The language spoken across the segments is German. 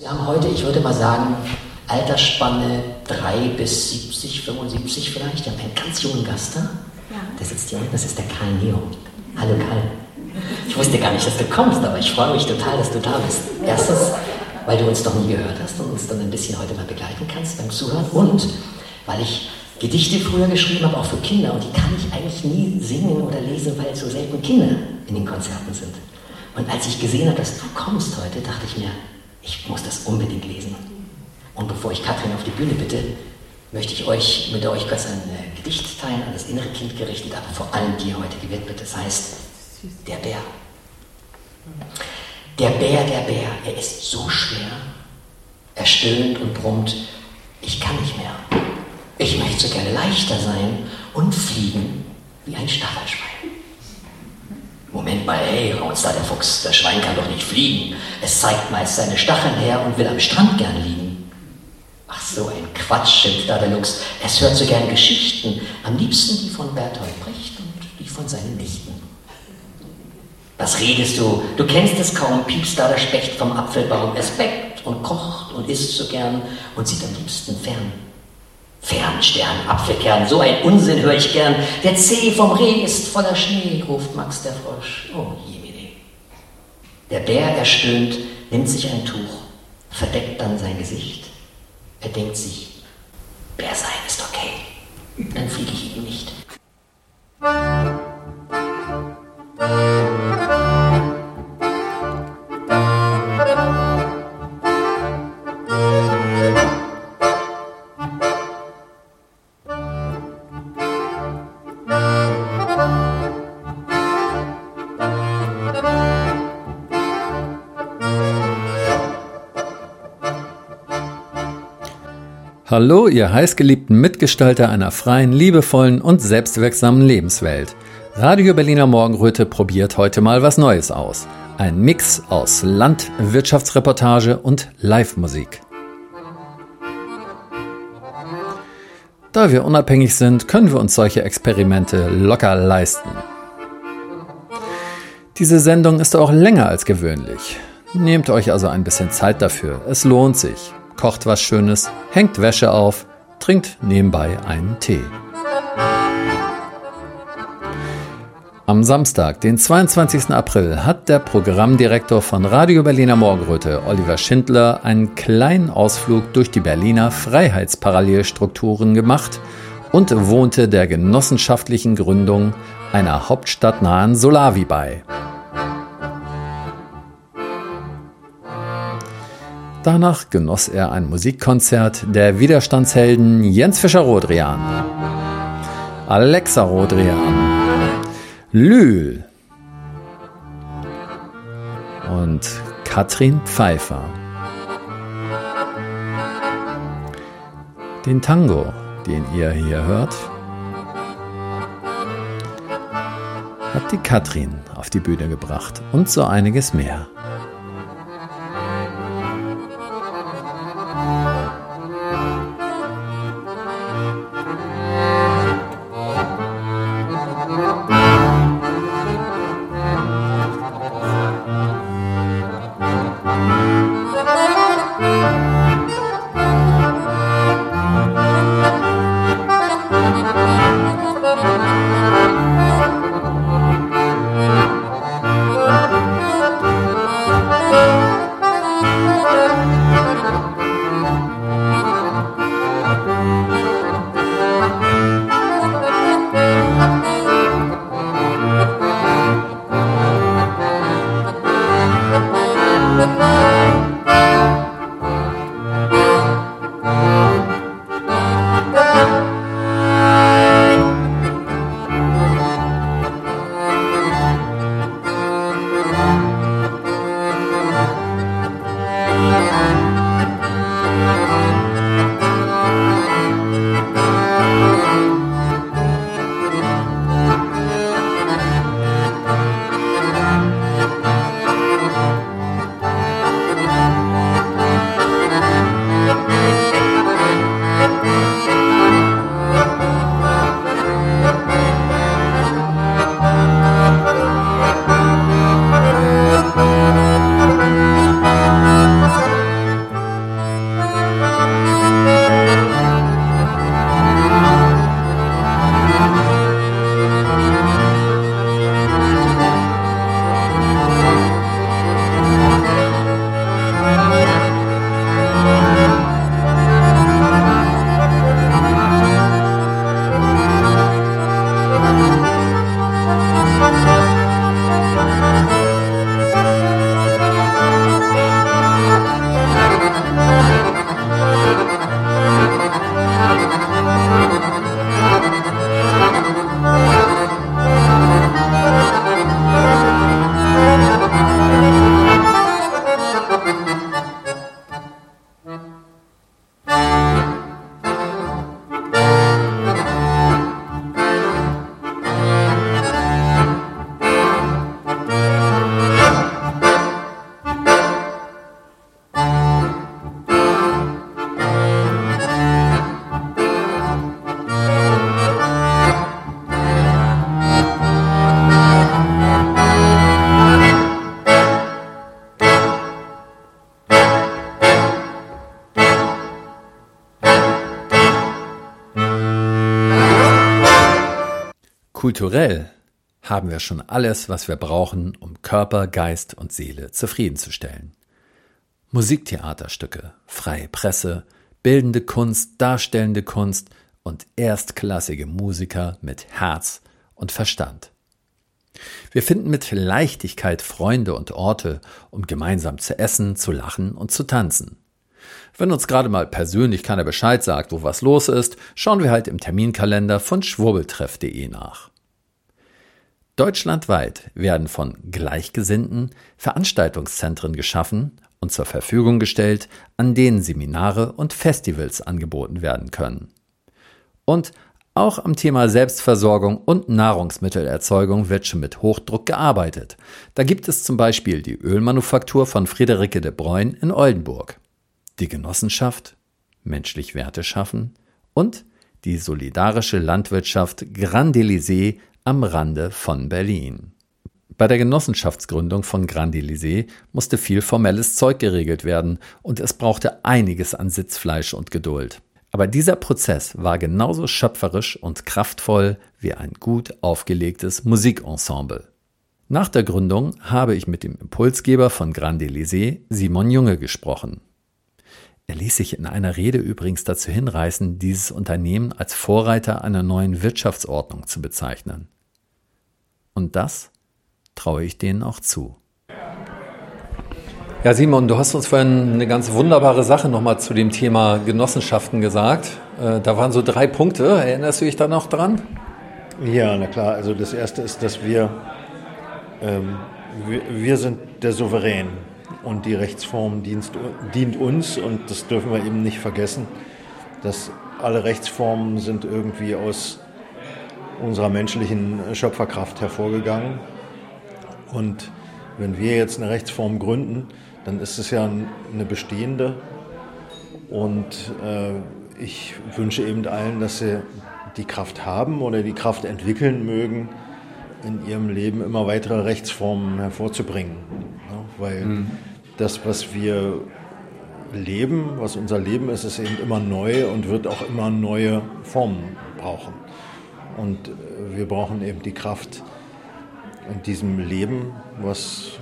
Wir haben heute, ich würde mal sagen, Altersspanne 3 bis 70, 75 vielleicht. Wir haben einen ganz jungen Gast da. Ja. Der sitzt hier unten, das ist der Karl Neo. Hallo Karl. Ich wusste gar nicht, dass du kommst, aber ich freue mich total, dass du da bist. Erstens, weil du uns doch nie gehört hast und uns dann ein bisschen heute mal begleiten kannst beim Zuhören. Und weil ich Gedichte früher geschrieben habe, auch für Kinder. Und die kann ich eigentlich nie singen oder lesen, weil so selten Kinder in den Konzerten sind. Und als ich gesehen habe, dass du kommst heute, dachte ich mir, ich muss das unbedingt lesen. Und bevor ich Katrin auf die Bühne bitte, möchte ich euch mit euch kurz ein äh, Gedicht teilen, an das innere Kind gerichtet, aber vor allem dir heute gewidmet. Das heißt, der Bär. Der Bär, der Bär, er ist so schwer. Er stöhnt und brummt, ich kann nicht mehr. Ich möchte so gerne leichter sein und fliegen wie ein Stachelschwein. Moment mal, hey, raunzt da der Fuchs, das Schwein kann doch nicht fliegen. Es zeigt meist seine Stacheln her und will am Strand gern liegen. Ach so ein Quatsch, schimpft da der Luchs. Es hört so gern Geschichten, am liebsten die von Bertolt Brecht und die von seinen Nichten. Was redest du? Du kennst es kaum, piepst da der Specht vom Apfelbaum. Es bäckt und kocht und isst so gern und sieht am liebsten fern. Fernstern, Apfelkern, so ein Unsinn höre ich gern. Der Zeh vom Reh ist voller Schnee, ruft Max der Frosch. Oh jemine. Der Bär erstöhnt, nimmt sich ein Tuch, verdeckt dann sein Gesicht. Er denkt sich, Bär sein ist okay, dann fliege ich ihn nicht. Hallo, ihr heißgeliebten Mitgestalter einer freien, liebevollen und selbstwirksamen Lebenswelt. Radio Berliner Morgenröte probiert heute mal was Neues aus. Ein Mix aus Landwirtschaftsreportage und Live-Musik. Da wir unabhängig sind, können wir uns solche Experimente locker leisten. Diese Sendung ist auch länger als gewöhnlich. Nehmt euch also ein bisschen Zeit dafür. Es lohnt sich kocht was Schönes, hängt Wäsche auf, trinkt nebenbei einen Tee. Am Samstag, den 22. April, hat der Programmdirektor von Radio Berliner Morgenröte, Oliver Schindler, einen kleinen Ausflug durch die Berliner Freiheitsparallelstrukturen gemacht und wohnte der genossenschaftlichen Gründung einer hauptstadtnahen Solavi bei. Danach genoss er ein Musikkonzert der Widerstandshelden Jens Fischer-Rodrian, Alexa Rodrian, Lül und Katrin Pfeiffer. Den Tango, den ihr hier hört, hat die Katrin auf die Bühne gebracht und so einiges mehr. Kulturell haben wir schon alles, was wir brauchen, um Körper, Geist und Seele zufriedenzustellen. Musiktheaterstücke, freie Presse, bildende Kunst, darstellende Kunst und erstklassige Musiker mit Herz und Verstand. Wir finden mit Leichtigkeit Freunde und Orte, um gemeinsam zu essen, zu lachen und zu tanzen. Wenn uns gerade mal persönlich keiner Bescheid sagt, wo was los ist, schauen wir halt im Terminkalender von schwurbeltreff.de nach. Deutschlandweit werden von Gleichgesinnten Veranstaltungszentren geschaffen und zur Verfügung gestellt, an denen Seminare und Festivals angeboten werden können. Und auch am Thema Selbstversorgung und Nahrungsmittelerzeugung wird schon mit Hochdruck gearbeitet. Da gibt es zum Beispiel die Ölmanufaktur von Friederike de Bruyne in Oldenburg, die Genossenschaft Menschlich Werte schaffen und die solidarische Landwirtschaft Grand Elysée am Rande von Berlin. Bei der Genossenschaftsgründung von Grand Elysée musste viel formelles Zeug geregelt werden und es brauchte einiges an Sitzfleisch und Geduld. Aber dieser Prozess war genauso schöpferisch und kraftvoll wie ein gut aufgelegtes Musikensemble. Nach der Gründung habe ich mit dem Impulsgeber von Grand Elysée, Simon Junge, gesprochen. Er ließ sich in einer Rede übrigens dazu hinreißen, dieses Unternehmen als Vorreiter einer neuen Wirtschaftsordnung zu bezeichnen. Und das traue ich denen auch zu. Ja, Simon, du hast uns vorhin eine ganz wunderbare Sache nochmal zu dem Thema Genossenschaften gesagt. Äh, da waren so drei Punkte. Erinnerst du dich da noch dran? Ja, na klar. Also das erste ist, dass wir, ähm, wir, wir, sind der Souverän und die Rechtsform dient, dient uns und das dürfen wir eben nicht vergessen, dass alle Rechtsformen sind irgendwie aus unserer menschlichen Schöpferkraft hervorgegangen. Und wenn wir jetzt eine Rechtsform gründen, dann ist es ja eine bestehende. Und äh, ich wünsche eben allen, dass sie die Kraft haben oder die Kraft entwickeln mögen, in ihrem Leben immer weitere Rechtsformen hervorzubringen. Ja, weil mhm. das, was wir leben, was unser Leben ist, ist eben immer neu und wird auch immer neue Formen brauchen. Und wir brauchen eben die Kraft in diesem Leben, was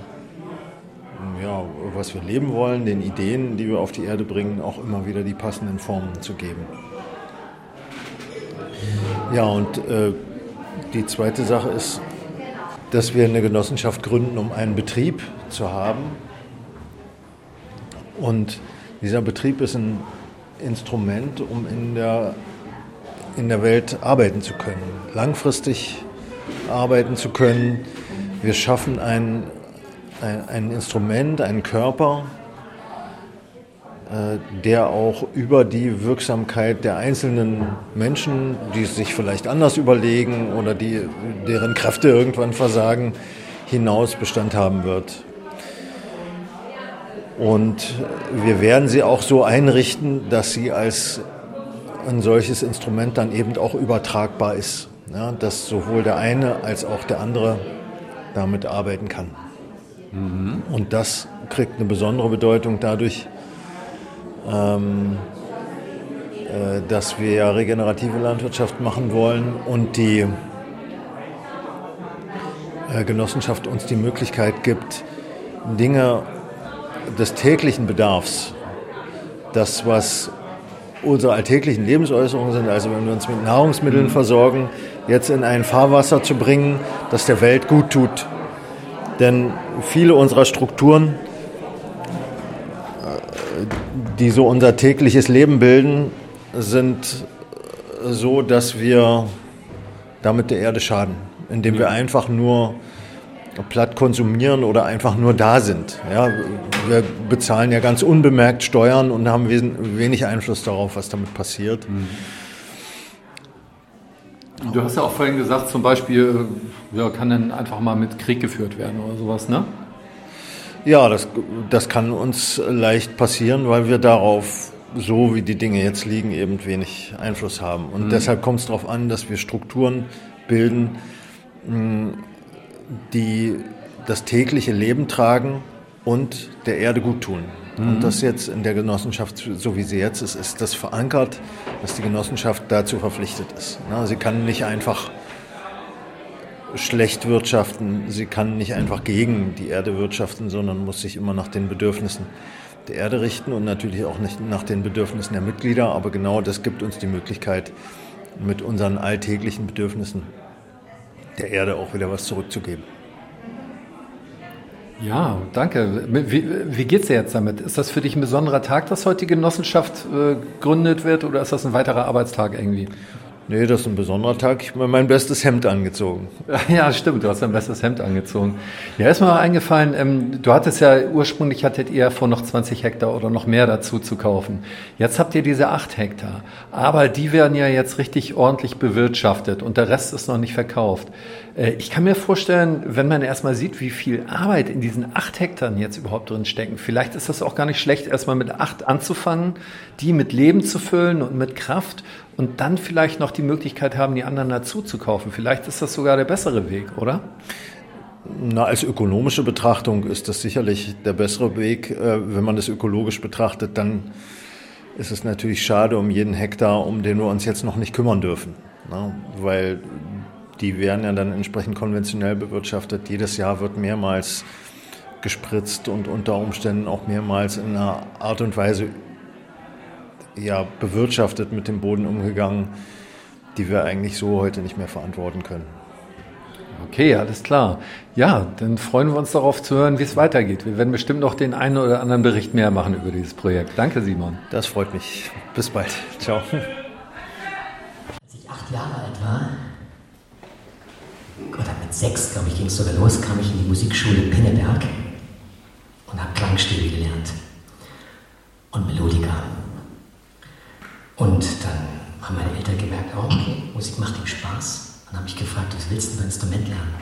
ja, was wir leben wollen, den Ideen, die wir auf die Erde bringen, auch immer wieder die passenden Formen zu geben. Ja, und äh, die zweite Sache ist, dass wir eine Genossenschaft gründen, um einen Betrieb zu haben. Und dieser Betrieb ist ein Instrument, um in der, in der Welt arbeiten zu können, langfristig arbeiten zu können. Wir schaffen ein ein, ein Instrument, ein Körper, äh, der auch über die Wirksamkeit der einzelnen Menschen, die sich vielleicht anders überlegen oder die, deren Kräfte irgendwann versagen, hinaus Bestand haben wird. Und wir werden sie auch so einrichten, dass sie als ein solches Instrument dann eben auch übertragbar ist. Ja, dass sowohl der eine als auch der andere damit arbeiten kann. Mhm. Und das kriegt eine besondere Bedeutung dadurch, ähm, äh, dass wir ja regenerative Landwirtschaft machen wollen und die äh, Genossenschaft uns die Möglichkeit gibt, Dinge des täglichen Bedarfs, das, was unsere alltäglichen Lebensäußerungen sind, also wenn wir uns mit Nahrungsmitteln mhm. versorgen, jetzt in ein Fahrwasser zu bringen, das der Welt gut tut. Denn viele unserer Strukturen, die so unser tägliches Leben bilden, sind so, dass wir damit der Erde schaden, indem wir einfach nur platt konsumieren oder einfach nur da sind. Ja, wir bezahlen ja ganz unbemerkt Steuern und haben wenig Einfluss darauf, was damit passiert. Mhm. Du hast ja auch vorhin gesagt, zum Beispiel, ja, kann dann einfach mal mit Krieg geführt werden oder sowas, ne? Ja, das, das kann uns leicht passieren, weil wir darauf, so wie die Dinge jetzt liegen, eben wenig Einfluss haben. Und mhm. deshalb kommt es darauf an, dass wir Strukturen bilden, die das tägliche Leben tragen und der Erde gut tun. Mhm. Und das jetzt in der Genossenschaft, so wie sie jetzt ist, ist das verankert, dass die Genossenschaft dazu verpflichtet ist. Sie kann nicht einfach schlecht wirtschaften. Sie kann nicht einfach gegen die Erde wirtschaften, sondern muss sich immer nach den Bedürfnissen der Erde richten und natürlich auch nicht nach den Bedürfnissen der Mitglieder. Aber genau das gibt uns die Möglichkeit, mit unseren alltäglichen Bedürfnissen der Erde auch wieder was zurückzugeben. Ja, danke. Wie, wie geht's dir jetzt damit? Ist das für dich ein besonderer Tag, dass heute die Genossenschaft äh, gegründet wird oder ist das ein weiterer Arbeitstag irgendwie? Nee, das ist ein besonderer Tag. Ich habe mein bestes Hemd angezogen. Ja, stimmt, du hast dein bestes Hemd angezogen. Ja, ist mir eingefallen, ähm, du hattest ja, ursprünglich hattet ihr vor, noch 20 Hektar oder noch mehr dazu zu kaufen. Jetzt habt ihr diese 8 Hektar. Aber die werden ja jetzt richtig ordentlich bewirtschaftet und der Rest ist noch nicht verkauft. Äh, ich kann mir vorstellen, wenn man erstmal sieht, wie viel Arbeit in diesen 8 Hektar jetzt überhaupt drin stecken, vielleicht ist das auch gar nicht schlecht, erstmal mit 8 anzufangen, die mit Leben zu füllen und mit Kraft und dann vielleicht noch die Möglichkeit haben, die anderen dazu zu kaufen. Vielleicht ist das sogar der bessere Weg, oder? Na, als ökonomische Betrachtung ist das sicherlich der bessere Weg. Äh, wenn man das ökologisch betrachtet, dann ist es natürlich schade um jeden Hektar, um den wir uns jetzt noch nicht kümmern dürfen. Weil die werden ja dann entsprechend konventionell bewirtschaftet. Jedes Jahr wird mehrmals gespritzt und unter Umständen auch mehrmals in einer Art und Weise ja, bewirtschaftet mit dem Boden umgegangen, die wir eigentlich so heute nicht mehr verantworten können. Okay, alles klar. Ja, dann freuen wir uns darauf zu hören, wie es weitergeht. Wir werden bestimmt noch den einen oder anderen Bericht mehr machen über dieses Projekt. Danke, Simon. Das freut mich. Bis bald. Ciao. Als ich acht Jahre alt war, oder mit sechs, glaube ich, ging es sogar los, kam ich in die Musikschule Pinneberg und habe Klangstile gelernt und Melodika. Und dann haben meine Eltern gemerkt, oh, okay, Musik macht ihm Spaß. Und dann habe ich gefragt, was willst du ein Instrument lernen?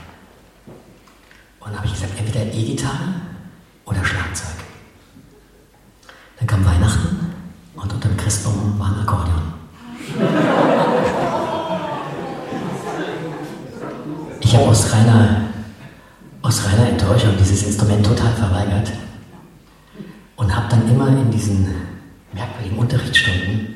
Und dann habe ich gesagt, entweder E-Gitarre oder Schlagzeug. Dann kam Weihnachten und unter dem Christbaum war ein Akkordeon. Ich habe aus reiner, aus reiner Enttäuschung dieses Instrument total verweigert und habe dann immer in diesen merkwürdigen Unterrichtsstunden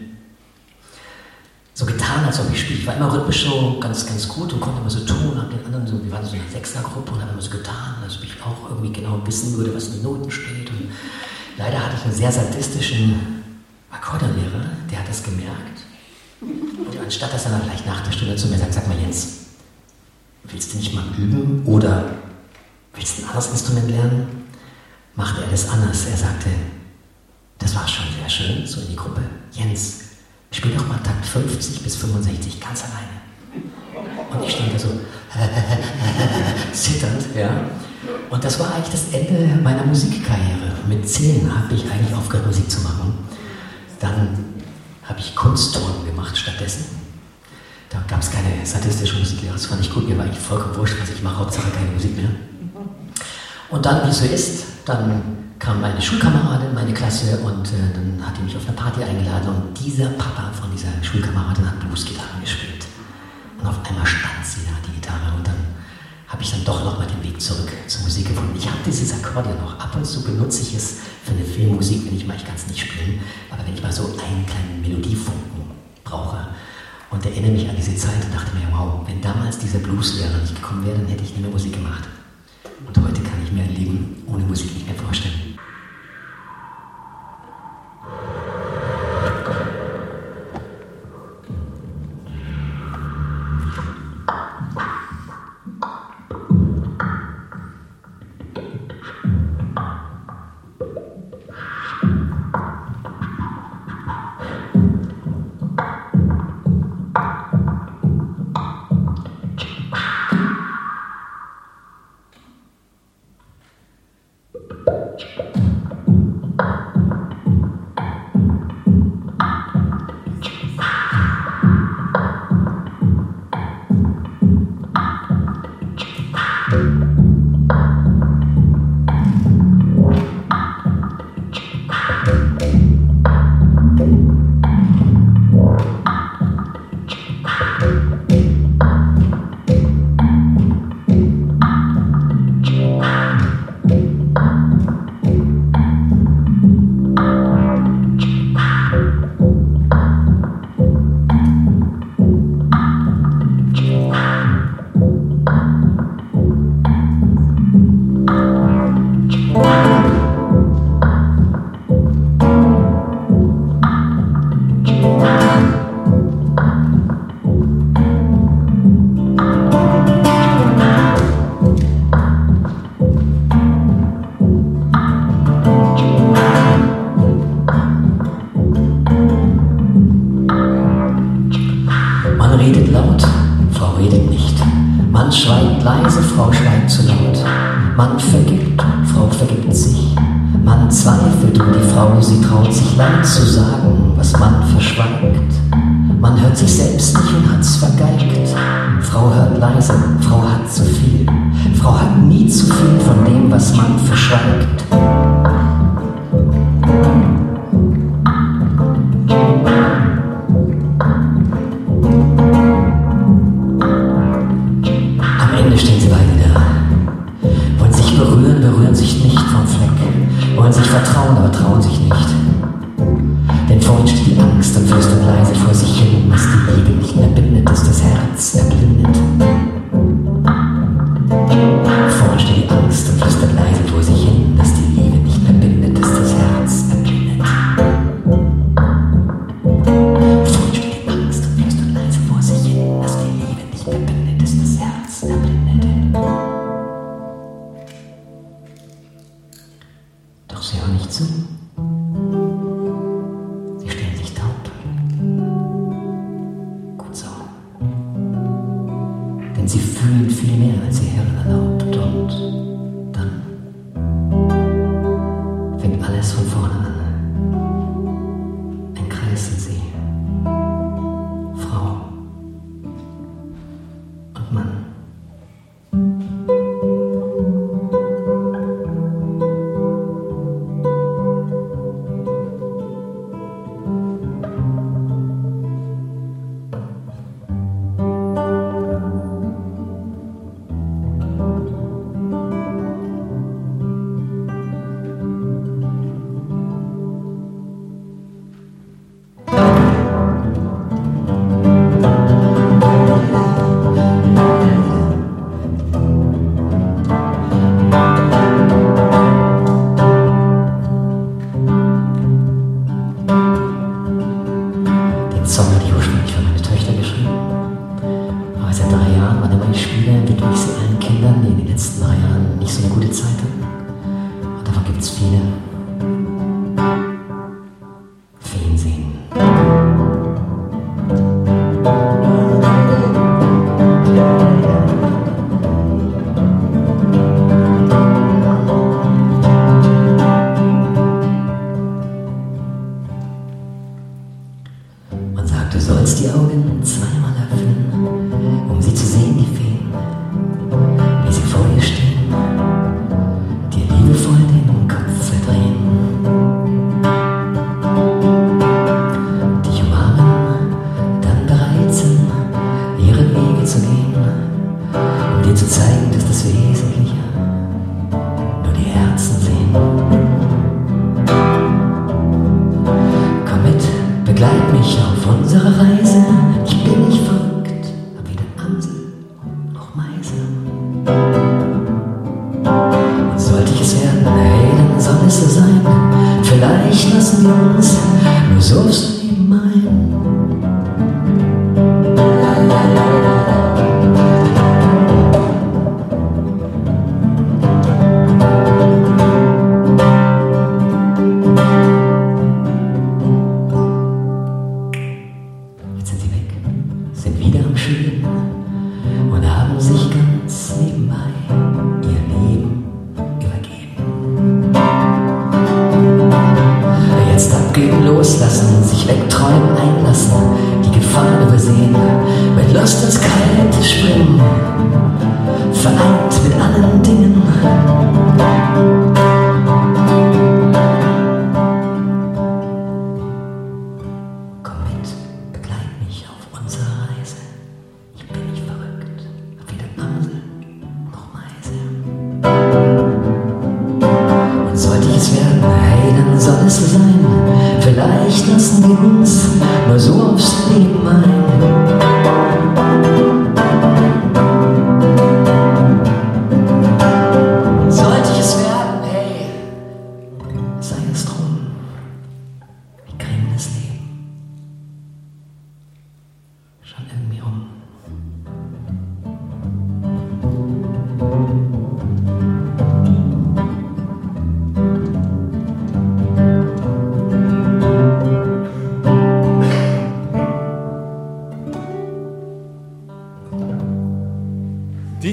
so ob ich war immer rhythmisch so ganz, ganz gut und konnte immer so tun, habe den anderen so, wir waren so eine Sechsergruppe und habe immer so getan, ob ich auch irgendwie genau wissen würde, was in den Noten steht. Und leider hatte ich einen sehr sadistischen Akkordeonlehrer, der hat das gemerkt. Und anstatt dass er dann vielleicht nach der Stunde zu mir sagt, sag mal Jens, willst du nicht mal üben oder willst du ein anderes Instrument lernen? Machte er das anders. Er sagte, das war schon sehr schön, so in die Gruppe. Jens, Spiel doch mal Takt 50 bis 65 ganz alleine. Und ich stand da so zitternd, ja. Und das war eigentlich das Ende meiner Musikkarriere. Mit 10 habe ich eigentlich aufgehört, Musik zu machen. Dann habe ich Kunstturnen gemacht stattdessen. Da gab es keine statistische Musiklehre, das fand ich gut. Mir war eigentlich vollkommen wurscht, was ich mache, Hauptsache keine Musik mehr. Und dann, wie es so ist, dann kam meine Schulkameradin in meine Klasse und äh, dann hat die mich auf eine Party eingeladen und dieser Papa von dieser Schulkameradin hat Bluesgitarre gespielt. Und auf einmal stand sie da, die Gitarre, und dann habe ich dann doch nochmal den Weg zurück zur Musik gefunden. Ich habe dieses Akkordeon noch. Ab und zu benutze ich es für eine Filmmusik, wenn ich mal, ich kann es nicht spielen, aber wenn ich mal so einen kleinen Melodiefunken brauche und erinnere mich an diese Zeit und dachte mir, wow, wenn damals dieser Blueslehrer nicht gekommen wäre, dann hätte ich nie mehr Musik gemacht. Und heute kann ich mir ein Leben ohne Musik nicht mehr vorstellen. Redet laut, Frau redet nicht. Man schweigt leise, Frau schweigt zu laut. Man vergibt, Frau vergibt sich. Man zweifelt um die Frau, sie traut sich laut zu sagen, was man verschweigt. Man hört sich selbst nicht und hat's vergeigt. Frau hört leise, Frau hat zu viel. Frau hat nie zu viel von dem, was man verschweigt. Vielleicht lassen wir uns nur so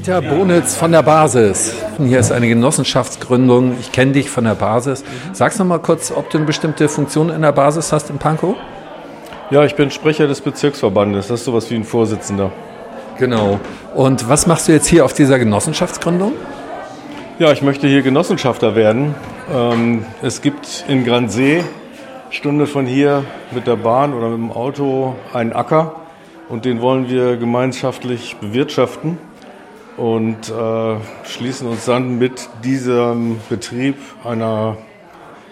Dieter Bonitz von der Basis. Hier ist eine Genossenschaftsgründung. Ich kenne dich von der Basis. Sagst noch mal kurz, ob du eine bestimmte Funktion in der Basis hast in Pankow? Ja, ich bin Sprecher des Bezirksverbandes. Das ist sowas wie ein Vorsitzender. Genau. Und was machst du jetzt hier auf dieser Genossenschaftsgründung? Ja, ich möchte hier Genossenschafter werden. Ähm, es gibt in Gransee, Stunde von hier mit der Bahn oder mit dem Auto, einen Acker und den wollen wir gemeinschaftlich bewirtschaften und äh, schließen uns dann mit diesem Betrieb einer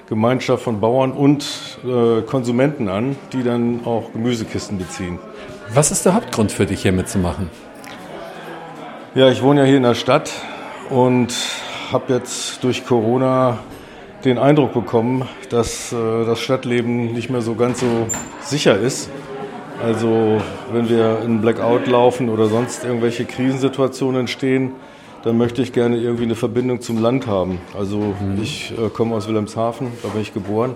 Gemeinschaft von Bauern und äh, Konsumenten an, die dann auch Gemüsekisten beziehen. Was ist der Hauptgrund für dich hier mitzumachen? Ja, ich wohne ja hier in der Stadt und habe jetzt durch Corona den Eindruck bekommen, dass äh, das Stadtleben nicht mehr so ganz so sicher ist. Also wenn wir in Blackout laufen oder sonst irgendwelche Krisensituationen entstehen, dann möchte ich gerne irgendwie eine Verbindung zum Land haben. Also mhm. ich äh, komme aus Wilhelmshaven, da bin ich geboren.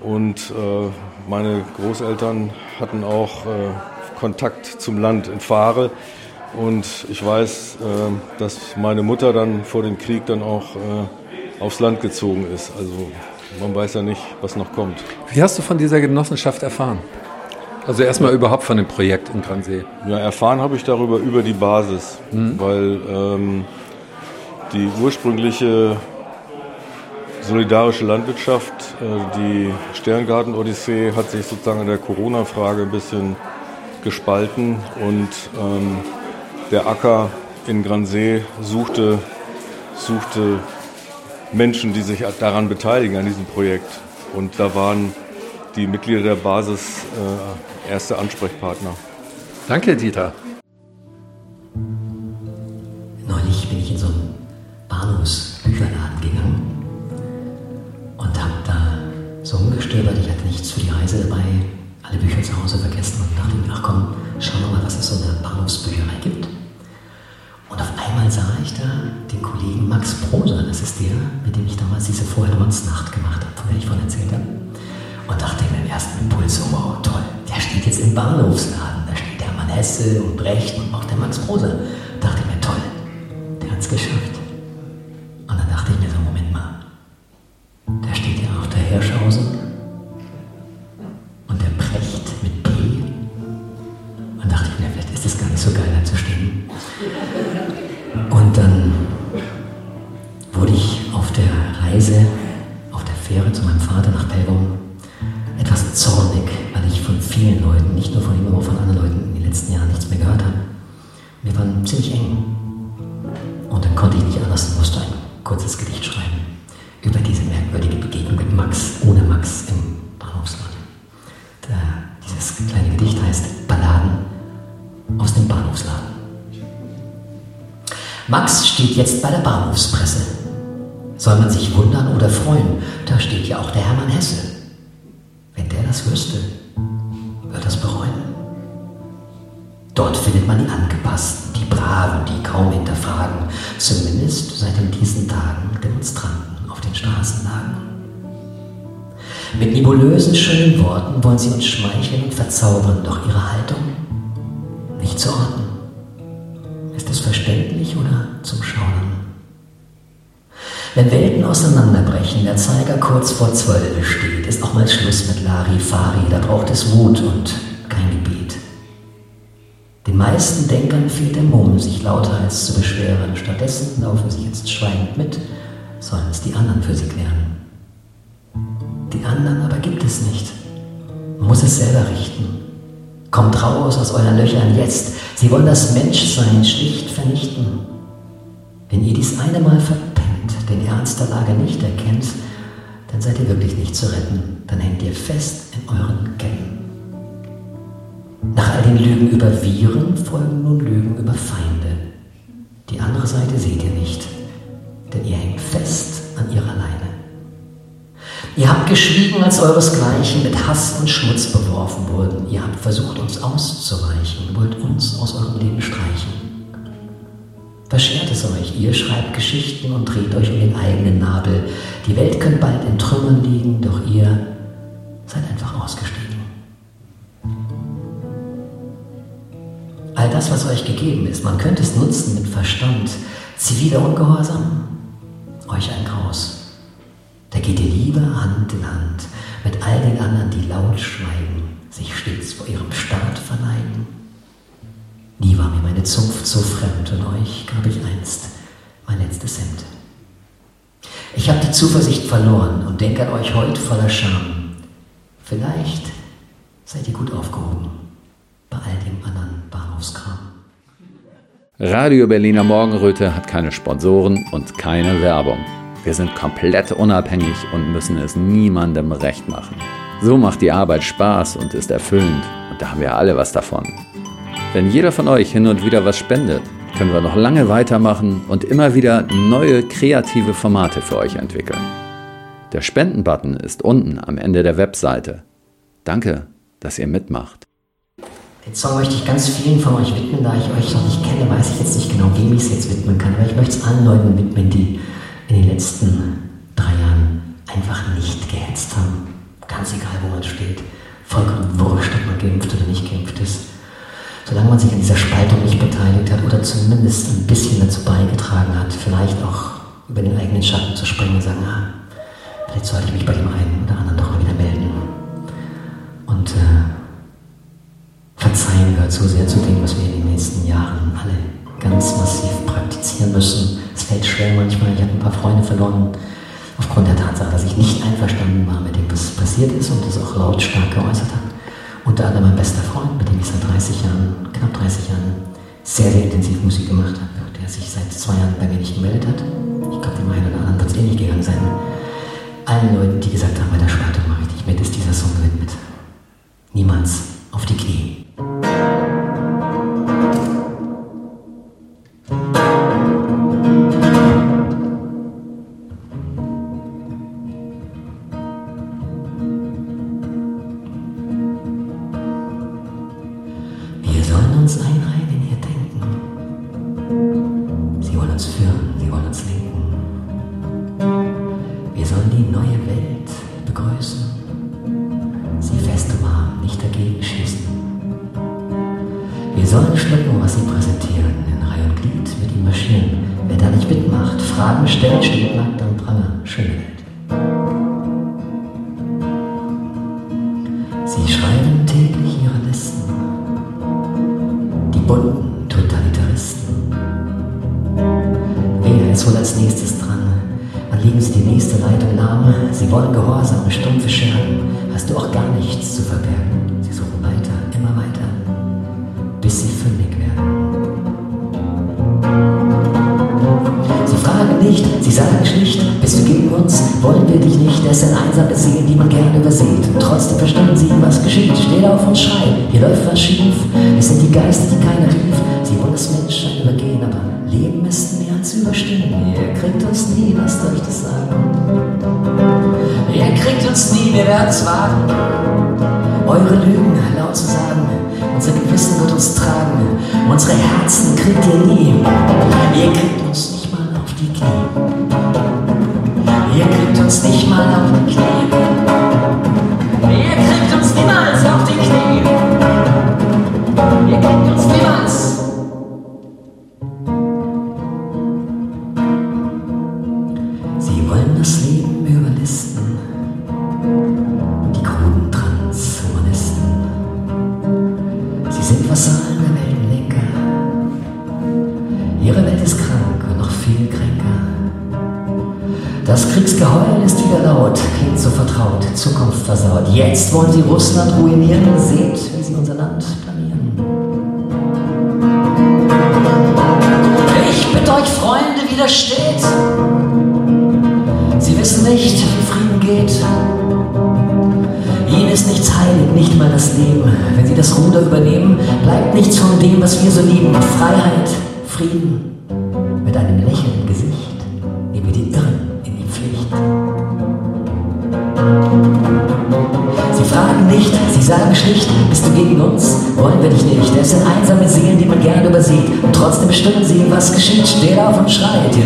Und äh, meine Großeltern hatten auch äh, Kontakt zum Land in Fahre. Und ich weiß, äh, dass meine Mutter dann vor dem Krieg dann auch äh, aufs Land gezogen ist. Also man weiß ja nicht, was noch kommt. Wie hast du von dieser Genossenschaft erfahren? Also erstmal überhaupt von dem Projekt in Gransee. Ja, erfahren habe ich darüber über die Basis, mhm. weil ähm, die ursprüngliche solidarische Landwirtschaft, äh, die Sterngarten-Odyssee, hat sich sozusagen in der Corona-Frage ein bisschen gespalten und ähm, der Acker in Gransee suchte, suchte Menschen, die sich daran beteiligen, an diesem Projekt. Und da waren die Mitglieder der Basis äh, erste Ansprechpartner. Danke, Dieter. Neulich bin ich in so einen Bahnhofsbücherladen gegangen und habe da so umgestöbert. Ich hatte nichts für die Reise dabei, alle Bücher zu Hause vergessen und dachte mir, ach komm, schau mal, was es so in der Bahnhofsbücherei gibt. Und auf einmal sah ich da den Kollegen Max Prosa, das ist der, mit dem ich damals diese Vorhermannsnacht gemacht habe, von der ich vorhin erzählt habe. Und dachte mir im ersten Impuls, oh, wow, toll, der steht jetzt im Bahnhofsladen. Da steht Hermann Hesse und Brecht und auch der Max Prosa. Dachte mir, toll, der hat es geschafft. Steht jetzt bei der Bahnhofspresse. Soll man sich wundern oder freuen? Da steht ja auch der Hermann Hesse. Wenn der das wüsste, wird das bereuen. Dort findet man die Angepassten, die Braven, die kaum hinterfragen, zumindest seit in diesen Tagen Demonstranten auf den Straßen lagen. Mit nebulösen, schönen Worten wollen sie uns schmeicheln und verzaubern, doch ihre Haltung nicht zu orten. Ist es verständlich oder zum Schaudern? Wenn Welten auseinanderbrechen, der Zeiger kurz vor zwölf steht, ist auch mal Schluss mit Larifari, da braucht es Wut und kein Gebet. Den meisten Denkern fehlt der Mumm, sich lauthals zu beschweren. Stattdessen laufen sie jetzt schweigend mit, sollen es die anderen für sie klären. Die anderen aber gibt es nicht. Man muss es selber richten. Kommt raus aus euren Löchern jetzt. Sie wollen das Menschsein schlicht vernichten. Wenn ihr dies eine Mal verpennt, den Ernst der Lage nicht erkennt, dann seid ihr wirklich nicht zu retten. Dann hängt ihr fest in euren Ketten. Nach all den Lügen über Viren folgen nun Lügen über Feinde. Die andere Seite seht ihr nicht, denn ihr hängt fest an ihrer Leine. Ihr habt geschwiegen, als euresgleichen mit Hass und Schmutz beworfen wurden. Ihr habt versucht, uns auszuweichen, wollt uns aus eurem Leben streichen. Verschert es euch, ihr schreibt Geschichten und dreht euch um den eigenen Nabel. Die Welt könnte bald in Trümmern liegen, doch ihr seid einfach ausgestiegen. All das, was euch gegeben ist, man könnte es nutzen mit Verstand, ziviler Ungehorsam, Hand in Hand mit all den anderen, die laut schweigen, sich stets vor ihrem Staat verneigen. Nie war mir meine Zunft so fremd und euch gab ich einst mein letztes Hemd. Ich habe die Zuversicht verloren und denke an euch heute voller Scham. Vielleicht seid ihr gut aufgehoben bei all dem anderen Bahnhofskram. Radio Berliner Morgenröte hat keine Sponsoren und keine Werbung. Wir sind komplett unabhängig und müssen es niemandem recht machen. So macht die Arbeit Spaß und ist erfüllend und da haben wir alle was davon. Wenn jeder von euch hin und wieder was spendet, können wir noch lange weitermachen und immer wieder neue kreative Formate für euch entwickeln. Der Spenden-Button ist unten am Ende der Webseite. Danke, dass ihr mitmacht. Den Song möchte ich ganz vielen von euch widmen, da ich euch noch nicht kenne, weiß ich jetzt nicht genau, wem ich es jetzt widmen kann, aber ich möchte es allen Leuten widmen, die in den letzten drei Jahren einfach nicht gehetzt haben. Ganz egal, wo man steht. Vollkommen wurscht, ob man geimpft oder nicht geimpft ist solange man sich an dieser Spaltung nicht beteiligt hat oder zumindest ein bisschen dazu beigetragen hat, vielleicht auch über den eigenen Schatten zu springen und sagen, ah, vielleicht sollte ich mich bei dem einen oder anderen doch mal wieder melden. Und äh, Verzeihen gehört so sehr zu dem, was wir in den nächsten Jahren alle ganz massiv praktizieren müssen. Es fällt schwer manchmal. Ich habe ein paar Freunde verloren aufgrund der Tatsache, dass ich nicht einverstanden war mit dem, was passiert ist und das auch lautstark geäußert habe. Unter anderem mein bester Freund, mit dem ich seit 30 Jahren, knapp 30 Jahren, sehr, sehr intensiv Musik gemacht habe, der sich seit zwei Jahren bei mir nicht gemeldet hat. Ich glaube, dem einen oder anderen wird es ähnlich gegangen sein. Allen Leuten, die gesagt haben, bei der Spaltung mache ich nicht mit, ist dieser Song gewidmet. Niemals auf die Knie. wir werden's wagen, eure Lügen laut zu sagen. Unser Gewissen wird uns tragen, unsere Herzen kriegt ihr nie. Ihr kriegt uns nicht mal auf die Knie. Ihr kriegt uns nicht mal auf die Knie.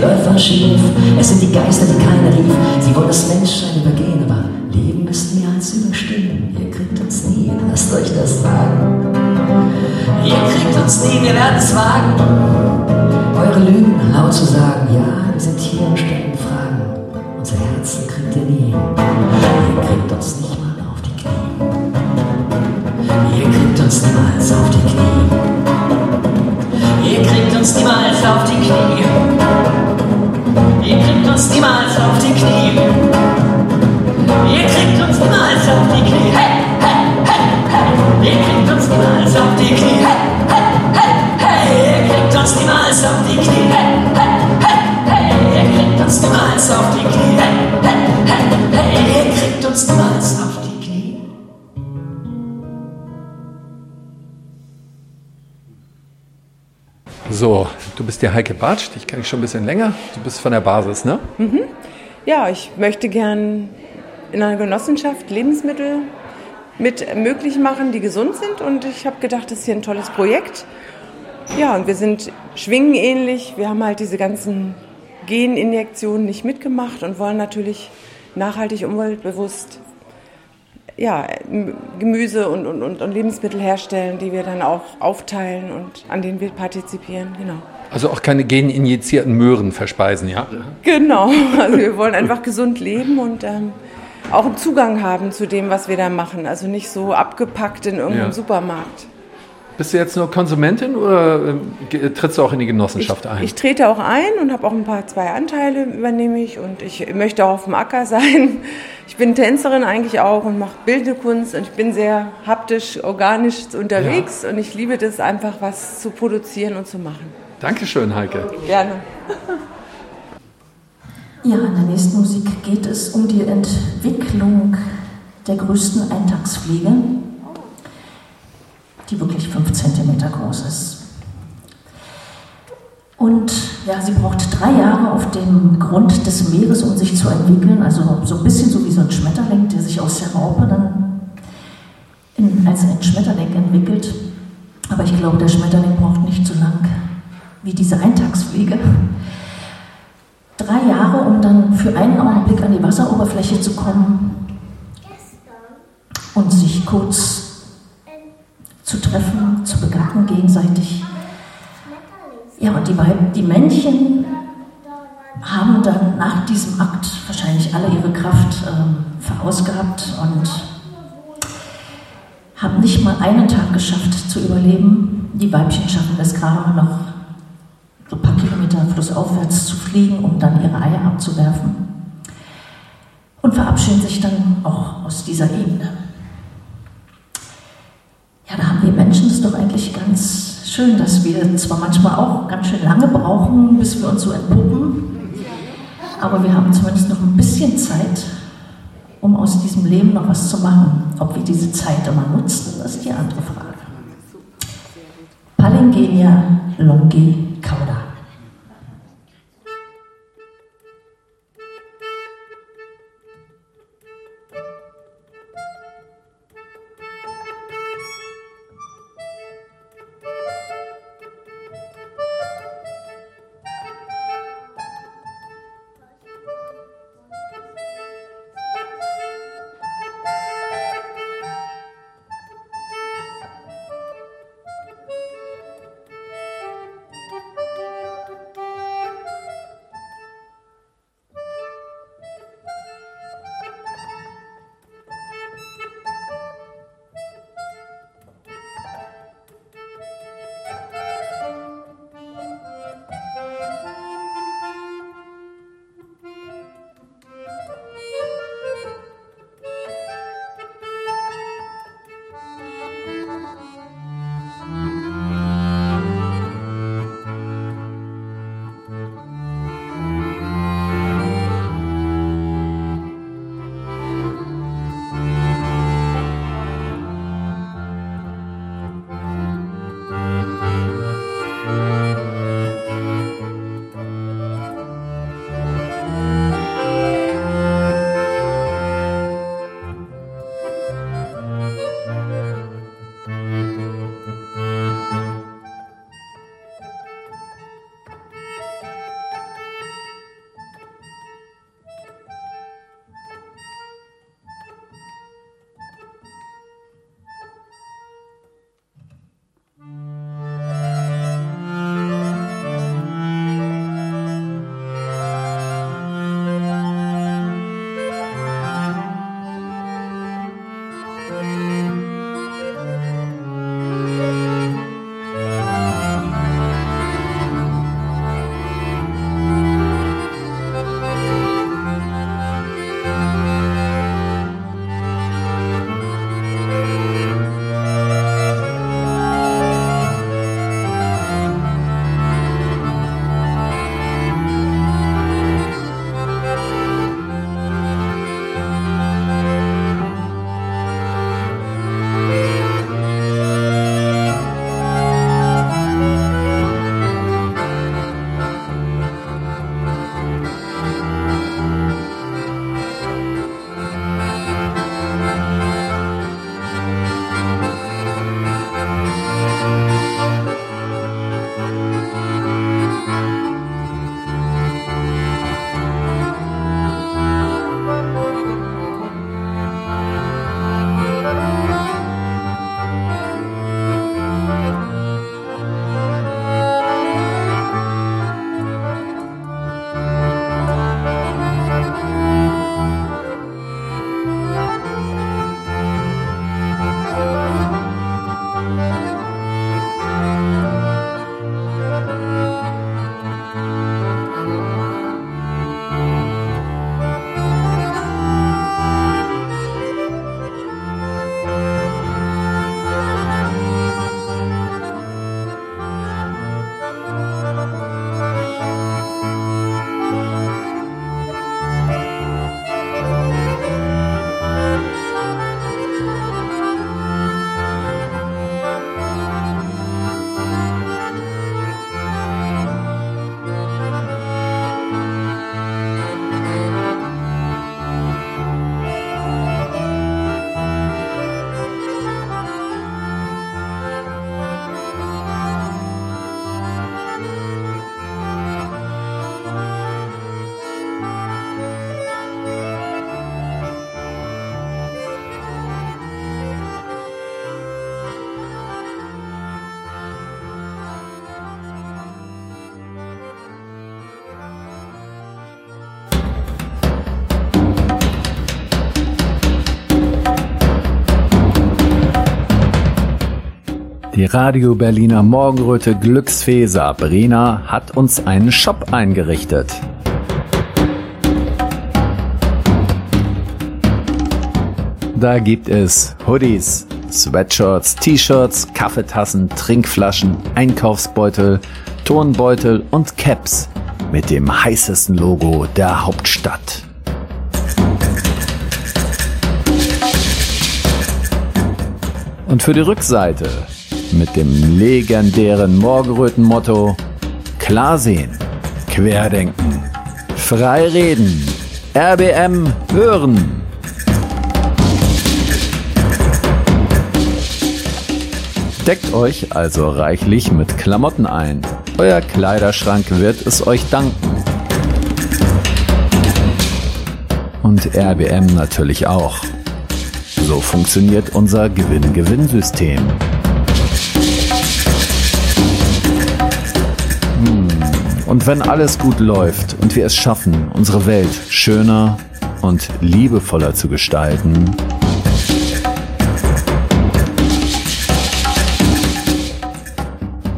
Dörfer schief. Es sind die Geister, die keiner rief. Sie wollen das Menschsein übergehen, aber Leben ist mehr als überstehen. Ihr kriegt uns nie, lasst euch das sagen. Ihr kriegt uns nie, wir werden es wagen. Eure Lügen laut zu sagen, ja, die Heike Bartsch, dich kenne ich schon ein bisschen länger. Du bist von der Basis, ne? Ja, ich möchte gern in einer Genossenschaft Lebensmittel mit möglich machen, die gesund sind. Und ich habe gedacht, das ist hier ein tolles Projekt. Ja, und wir sind schwingenähnlich. Wir haben halt diese ganzen Geninjektionen nicht mitgemacht und wollen natürlich nachhaltig, umweltbewusst ja, Gemüse und, und, und Lebensmittel herstellen, die wir dann auch aufteilen und an denen wir partizipieren. Genau. Also auch keine geninjizierten Möhren verspeisen, ja? Genau, also wir wollen einfach gesund leben und ähm, auch einen Zugang haben zu dem, was wir da machen. Also nicht so abgepackt in irgendeinem Ja. Supermarkt. Bist du jetzt nur Konsumentin oder ähm, trittst du auch in die Ich, Genossenschaft ein? ich trete auch ein und habe auch ein paar zwei Anteile übernehme ich und ich möchte auch auf dem Acker sein. Ich bin Tänzerin eigentlich auch und mache bildende Kunst und ich bin sehr haptisch, organisch unterwegs und ich liebe das einfach, was zu produzieren und zu machen. Dankeschön, Heike. Gerne. Ja, in der nächsten Musik geht es um die Entwicklung der größten Eintagsfliege, die wirklich 5 cm groß ist. Und ja, sie braucht drei Jahre auf dem Grund des Meeres, um sich zu entwickeln. Also so ein bisschen so wie so ein Schmetterling, der sich aus der Raupe dann in, als ein Schmetterling entwickelt. Aber ich glaube, der Schmetterling braucht nicht so lang wie diese Eintagsfliege drei Jahre, um dann für einen Augenblick an die Wasseroberfläche zu kommen und sich kurz zu treffen, zu begatten gegenseitig. Ja, und die, Weib die Männchen haben dann nach diesem Akt wahrscheinlich alle ihre Kraft ähm, verausgabt und haben nicht mal einen Tag geschafft zu überleben. Die Weibchen schaffen es gerade noch so ein paar Kilometer flussaufwärts zu fliegen, um dann ihre Eier abzuwerfen. Und verabschieden sich dann auch aus dieser Ebene. Ja, da haben wir Menschen es doch eigentlich ganz schön, dass wir zwar manchmal auch ganz schön lange brauchen, bis wir uns so entpuppen, aber wir haben zumindest noch ein bisschen Zeit, um aus diesem Leben noch was zu machen. Ob wir diese Zeit immer nutzen, ist die andere Frage. Palingenia longi cauda. Die Radio Berliner Morgenröte Glücksfee Sabrina hat uns einen Shop eingerichtet. Da gibt es Hoodies, Sweatshirts, T-Shirts, Kaffeetassen, Trinkflaschen, Einkaufsbeutel, Turnbeutel und Caps mit dem heißesten Logo der Hauptstadt. Und für die Rückseite mit dem legendären Morgenröten-Motto Klar sehen, querdenken, frei reden, RBM hören. Deckt euch also reichlich mit Klamotten ein. Euer Kleiderschrank wird es euch danken. Und RBM natürlich auch. So funktioniert unser Gewinn-Gewinn-System. Hm. Und wenn alles gut läuft und wir es schaffen, unsere Welt schöner und liebevoller zu gestalten,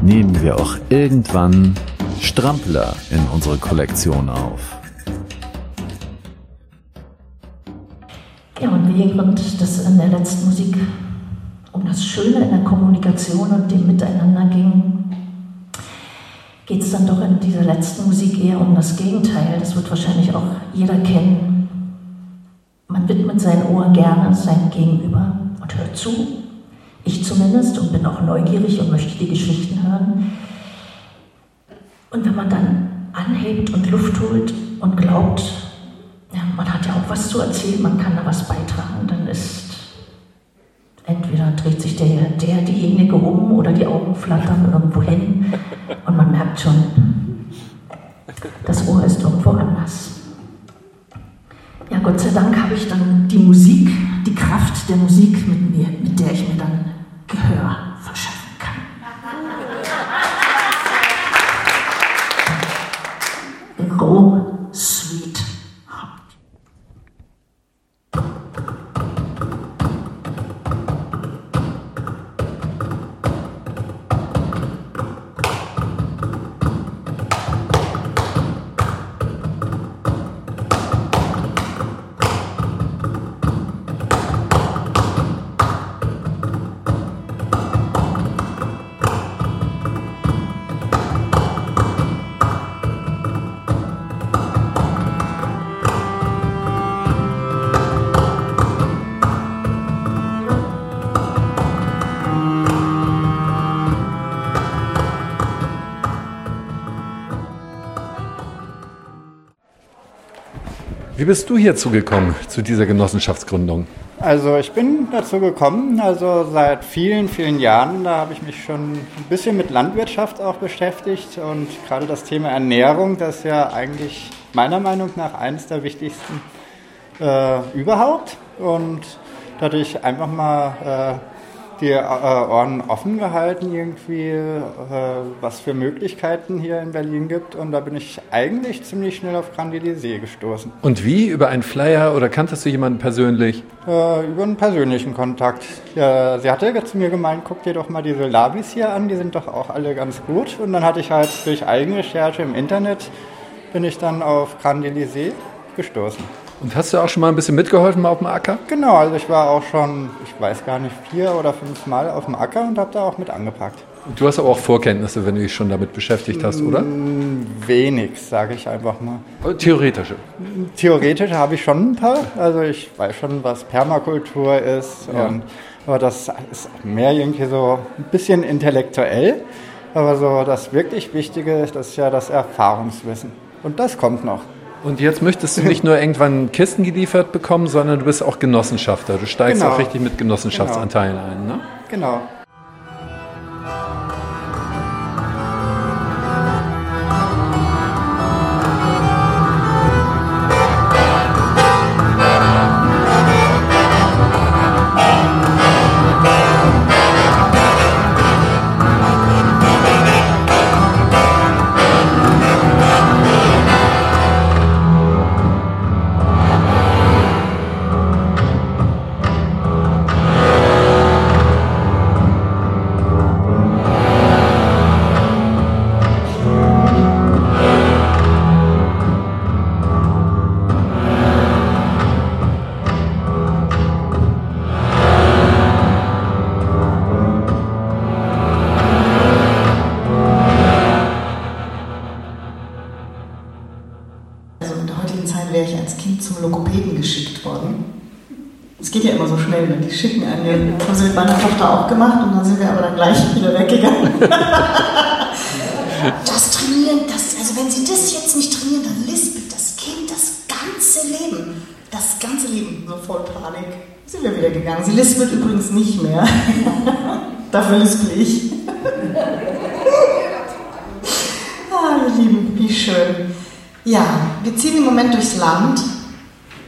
nehmen wir auch irgendwann Strampler in unsere Kollektion auf. Ja, und während das in der letzten Musik um das Schöne in der Kommunikation und dem Miteinander ging, geht es dann doch in dieser letzten Musik eher um das Gegenteil. Das wird wahrscheinlich auch jeder kennen. Man widmet sein Ohr gerne seinem Gegenüber und hört zu. Ich zumindest und bin auch neugierig und möchte die Geschichten hören. Und wenn man dann anhebt und Luft holt und glaubt, ja, man hat ja auch was zu erzählen, man kann da was beitragen, dann ist entweder dreht sich der, der diejenige um oder die Augen flattern irgendwo hin und man merkt schon, das Ohr ist irgendwo anders. Ja, Gott sei Dank habe ich dann die Musik, die Kraft der Musik mit mir, mit der ich mir dann Gehör bist du hierzu gekommen, zu dieser Genossenschaftsgründung? Also ich bin dazu gekommen, also seit vielen, vielen Jahren, da habe ich mich schon ein bisschen mit Landwirtschaft auch beschäftigt und gerade das Thema Ernährung, das ist ja eigentlich meiner Meinung nach eines der wichtigsten äh, überhaupt und da hatte ich einfach mal die äh, Ohren offen gehalten, irgendwie, äh, was für Möglichkeiten hier in Berlin gibt. Und da bin ich eigentlich ziemlich schnell auf Grandilise gestoßen. Und wie? Über einen Flyer oder kanntest du jemanden persönlich? Äh, über einen persönlichen Kontakt. Ja, sie hatte zu mir gemeint, guck dir doch mal diese Labis hier an, die sind doch auch alle ganz gut. Und dann hatte ich halt durch Eigenrecherche im Internet, bin ich dann auf Grandilise gestoßen. Und hast du auch schon mal ein bisschen mitgeholfen auf dem Acker? Genau, also ich war auch schon, ich weiß gar nicht, vier oder fünf Mal auf dem Acker und habe da auch mit angepackt. Du hast aber auch Vorkenntnisse, wenn du dich schon damit beschäftigt hast, oder? Mm, wenig, sage ich einfach mal. Theoretische? Theoretisch habe ich schon ein paar. Also ich weiß schon, was Permakultur ist. Ja. Und, aber das ist mehr irgendwie so ein bisschen intellektuell. Aber so das wirklich Wichtige, das ist ja das Erfahrungswissen. Und das kommt noch. Und jetzt möchtest du nicht nur irgendwann Kisten geliefert bekommen, sondern du bist auch Genossenschafter. Du steigst genau. auch richtig mit Genossenschaftsanteilen genau. ein, ne? Genau. Dafür lispel ich. ah, ihr Lieben, wie schön. Ja, wir ziehen im Moment durchs Land.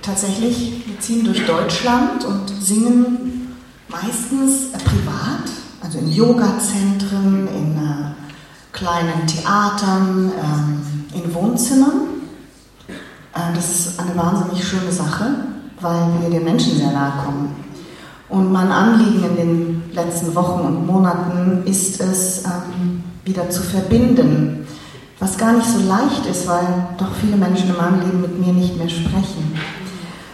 Tatsächlich, wir ziehen durch Deutschland und singen meistens äh, privat, also in Yoga-Zentren, in äh, kleinen Theatern, äh, in Wohnzimmern. Äh, das ist eine wahnsinnig schöne Sache, weil wir den Menschen sehr nahe kommen. Und mein Anliegen in den letzten Wochen und Monaten ist es, ähm, wieder zu verbinden was gar nicht so leicht ist, weil doch viele Menschen in meinem Leben mit mir nicht mehr sprechen.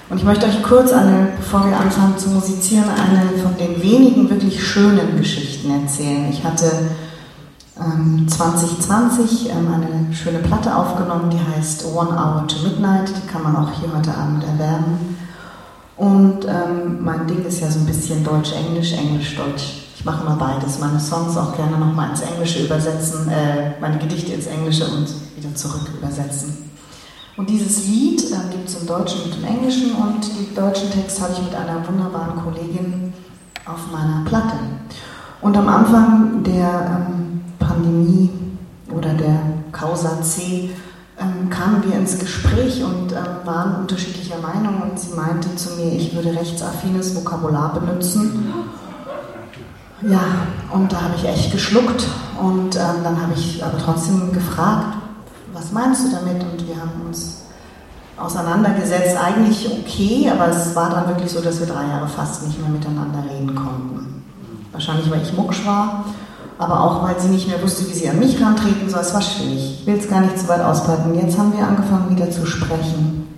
Und ich möchte euch kurz eine, bevor wir anfangen zu musizieren, eine von den wenigen wirklich schönen Geschichten erzählen. Ich hatte ähm, 2020 ähm, eine schöne Platte aufgenommen, die heißt One Hour to Midnight. Die kann man auch hier heute Abend erwerben. Und ähm, mein Ding ist ja so ein bisschen Deutsch-Englisch, Englisch-Deutsch. Ich mache immer beides. Meine Songs auch gerne nochmal ins Englische übersetzen, äh, meine Gedichte ins Englische und wieder zurück übersetzen. Und dieses Lied äh, gibt es im Deutschen und im Englischen und den deutschen Text habe ich mit einer wunderbaren Kollegin auf meiner Platte. Und am Anfang der ähm, Pandemie oder der Causa C ähm, kamen wir ins Gespräch und ähm, waren unterschiedlicher Meinung und sie meinte zu mir, ich würde rechtsaffines Vokabular benutzen ja, und da habe ich echt geschluckt und ähm, dann habe ich aber trotzdem gefragt, was meinst du damit? Und wir haben uns auseinandergesetzt, eigentlich okay, aber es war dann wirklich so, dass wir drei Jahre fast nicht mehr miteinander reden konnten. Wahrscheinlich, weil ich mucksch war, aber auch, weil sie nicht mehr wusste, wie sie an mich rantreten soll. Es war schwierig. Ich will es gar nicht zu weit ausbreiten. Jetzt haben wir angefangen, wieder zu sprechen.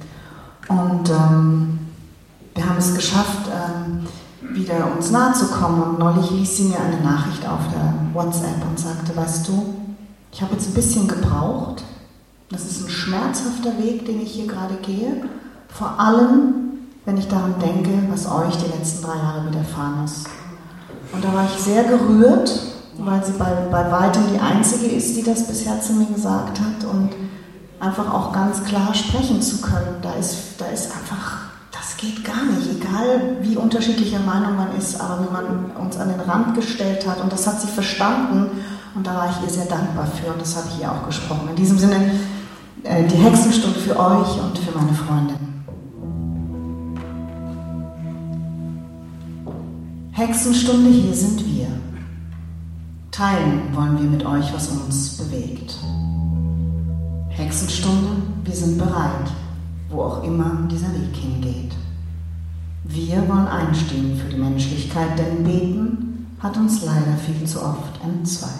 Und ähm, wir haben es geschafft, ähm, wieder uns nahe zu kommen. Und neulich ließ sie mir eine Nachricht auf der WhatsApp und sagte, weißt du, ich habe jetzt ein bisschen gebraucht. Das ist ein schmerzhafter Weg, den ich hier gerade gehe. Vor allem, wenn ich daran denke, was euch die letzten drei Jahre widerfahren ist. Und da war ich sehr gerührt, weil sie bei, bei weitem die Einzige ist, die das bisher zu mir gesagt hat. Und einfach auch ganz klar sprechen zu können. Da ist, da ist einfach geht gar nicht, egal wie unterschiedlicher Meinung man ist, aber wenn man uns an den Rand gestellt hat und das hat sie verstanden und da war ich ihr sehr dankbar für und das habe ich ihr auch gesprochen. In diesem Sinne äh, die Hexenstunde für euch und für meine Freundin. Hexenstunde, hier sind wir. Teilen wollen wir mit euch, was uns bewegt. Hexenstunde, wir sind bereit, wo auch immer dieser Weg hingeht. Wir wollen einstehen für die Menschlichkeit, denn Beten hat uns leider viel zu oft entzweit.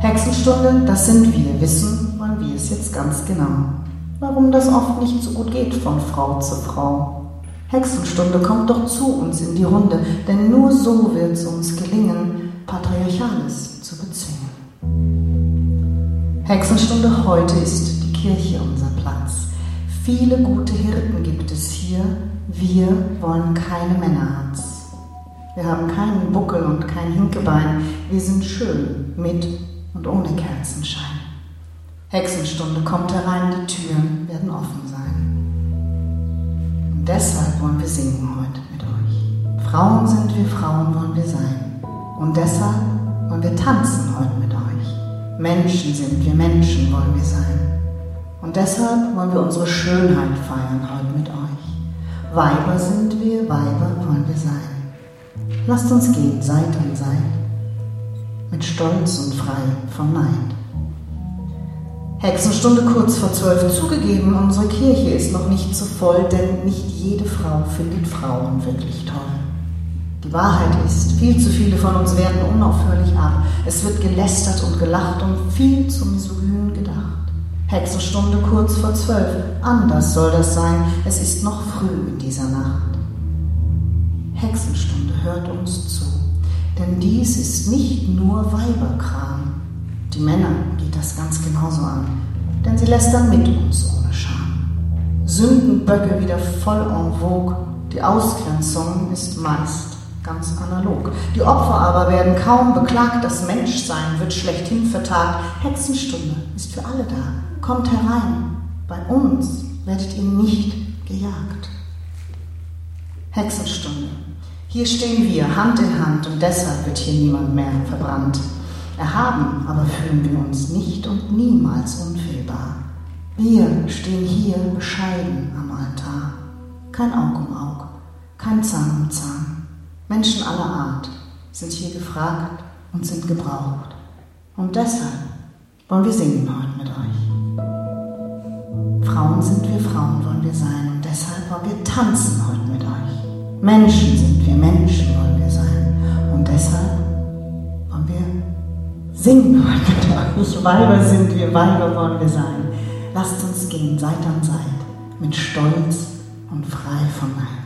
Hexenstunde, das sind wir, wissen wollen wir es jetzt ganz genau. Warum das oft nicht so gut geht von Frau zu Frau. Hexenstunde kommt doch zu uns in die Runde, denn nur so wird es uns gelingen, Patriarchales zu bezwingen. Hexenstunde heute ist die Kirche unser Platz. Viele gute Hirten gibt es hier, wir wollen keine Männerharz. Wir haben keinen Buckel und kein Hinkebein. Wir sind schön, mit und ohne Kerzenschein. Hexenstunde kommt herein, die Türen werden offen sein. Und deshalb wollen wir singen heute mit euch. Frauen sind wir, Frauen wollen wir sein. Und deshalb wollen wir tanzen heute mit euch. Menschen sind wir, Menschen wollen wir sein. Und deshalb wollen wir unsere Schönheit feiern heute mit euch. Weiber sind wir, Weiber wollen wir sein. Lasst uns gehen, Seit an Seit, mit Stolz und frei von Neid. Hexenstunde kurz vor zwölf zugegeben, unsere Kirche ist noch nicht so voll, denn nicht jede Frau findet Frauen wirklich toll. Die Wahrheit ist, viel zu viele von uns werden unaufhörlich ab. Es wird gelästert und gelacht und viel zu misogyn gedacht. Hexenstunde kurz vor zwölf. Anders soll das sein. Es ist noch früh in dieser Nacht. Hexenstunde hört uns zu. Denn dies ist nicht nur Weiberkram. Die Männer geht das ganz genauso an. Denn sie lässt dann mit uns ohne Scham. Sündenböcke wieder voll en vogue. Die Ausgrenzung ist meist ganz analog. Die Opfer aber werden kaum beklagt, das Menschsein wird schlechthin vertagt. Hexenstunde ist für alle da. Kommt herein, bei uns werdet ihr nicht gejagt. Hexenstunde. Hier stehen wir Hand in Hand und deshalb wird hier niemand mehr verbrannt. Erhaben aber fühlen wir uns nicht und niemals unfehlbar. Wir stehen hier bescheiden am Altar. Kein Aug um Aug, kein Zahn um Zahn. Menschen aller Art sind hier gefragt und sind gebraucht. Und deshalb wollen wir singen heute mit euch. Frauen sind wir, Frauen wollen wir sein und deshalb wollen wir tanzen heute mit euch. Menschen sind wir, Menschen wollen wir sein und deshalb wollen wir singen heute mit euch. Weiber sind wir, Weiber wollen wir sein. Lasst uns gehen Seit an Seit mit Stolz und frei von Neid.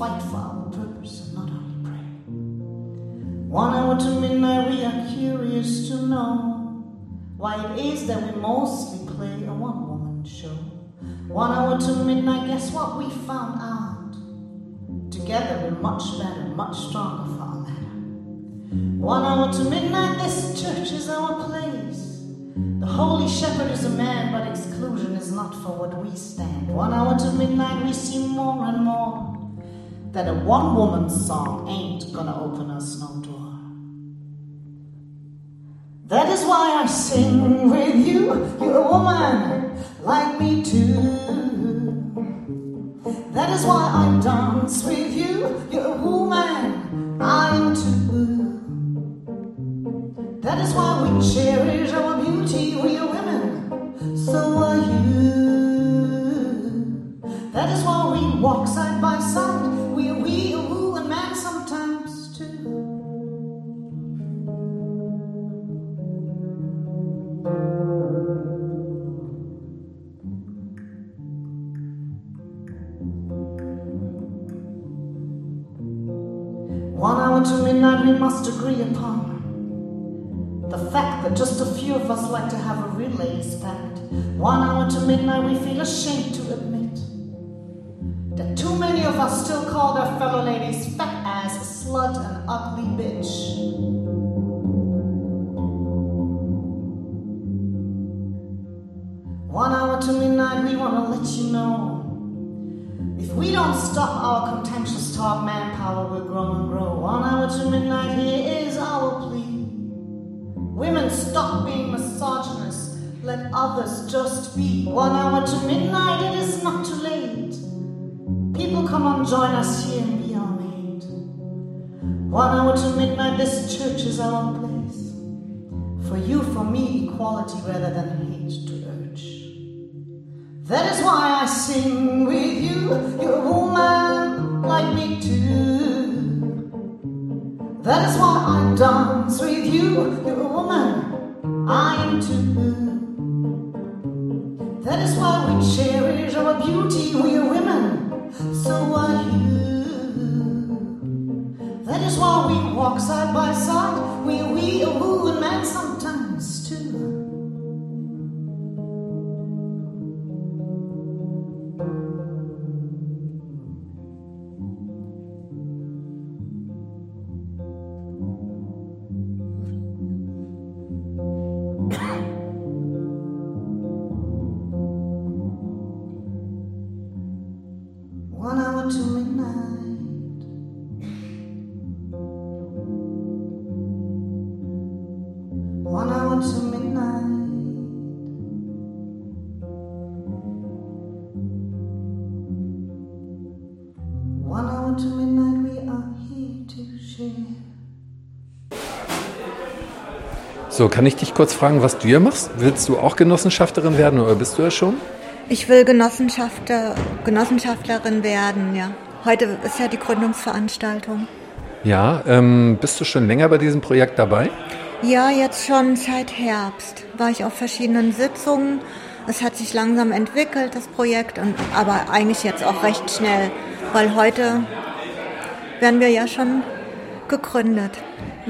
Fight for our purpose and not only pray. One hour to midnight, we are curious to know why it is that we mostly play a one woman show. One hour to midnight, guess what we found out? Together we're much better, much stronger for our matter. One hour to midnight, this church is our place. The holy shepherd is a man, but exclusion is not for what we stand. One hour to midnight, we see more and more that a one woman song ain't gonna open us no door. That is why I sing with you. You're a woman like me too. That is why I dance with you. You're a woman, I am too. That is why we cherish our beauty. We are women, so are you. That is why we walk side by side. we are we, a woo, and man sometimes too. One hour to midnight, we must agree upon the fact that just a few of us like to have a ladies' pact. One hour to midnight, we feel ashamed to admit that too many of us still call their fellow ladies fat ass, slut, and ugly bitch. One hour to midnight, we want to let you know if we don't stop our contentious talk, manpower will grow and grow. One hour to midnight, here is our plea. Women, stop being misogynist. Let others just be. One hour to midnight, it is not too late. People come on, join us here and be our mate. One hour to midnight, this church is our place. For you, for me, equality rather than hate to urge. that is why I sing with you. You're a woman like me too. That is why I dance with you. You're a woman, I am too. That is why we cherish our beauty. We are women, so are you. That is why we walk side by side. We we, a woman, man sometimes So, kann ich dich kurz fragen, was du hier machst? Willst du auch Genossenschafterin werden oder bist du ja schon? Ich will Genossenschaftler, Genossenschaftlerin werden, ja. Heute ist ja die Gründungsveranstaltung. Ja, ähm, bist du schon länger bei diesem Projekt dabei? Ja, jetzt schon seit Herbst war ich auf verschiedenen Sitzungen. Es hat sich langsam entwickelt, das Projekt, und, aber eigentlich jetzt auch recht schnell, weil heute werden wir ja schon gegründet.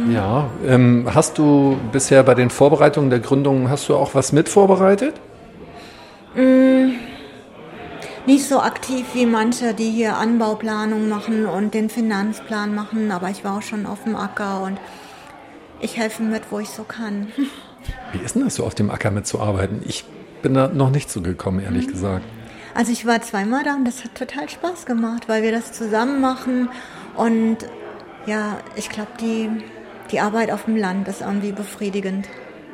Mhm. Ja, ähm, hast du bisher bei den Vorbereitungen der Gründung, hast du auch was mit vorbereitet? Mm, nicht so aktiv wie manche, die hier Anbauplanung machen und den Finanzplan machen, aber ich war auch schon auf dem Acker und ich helfe mit, wo ich so kann. Wie ist denn das so, auf dem Acker mitzuarbeiten? Ich bin da noch nicht so gekommen, ehrlich mhm. gesagt. Also ich war zweimal da und das hat total Spaß gemacht, weil wir das zusammen machen und ja, ich glaube, die, die Arbeit auf dem Land ist irgendwie befriedigend.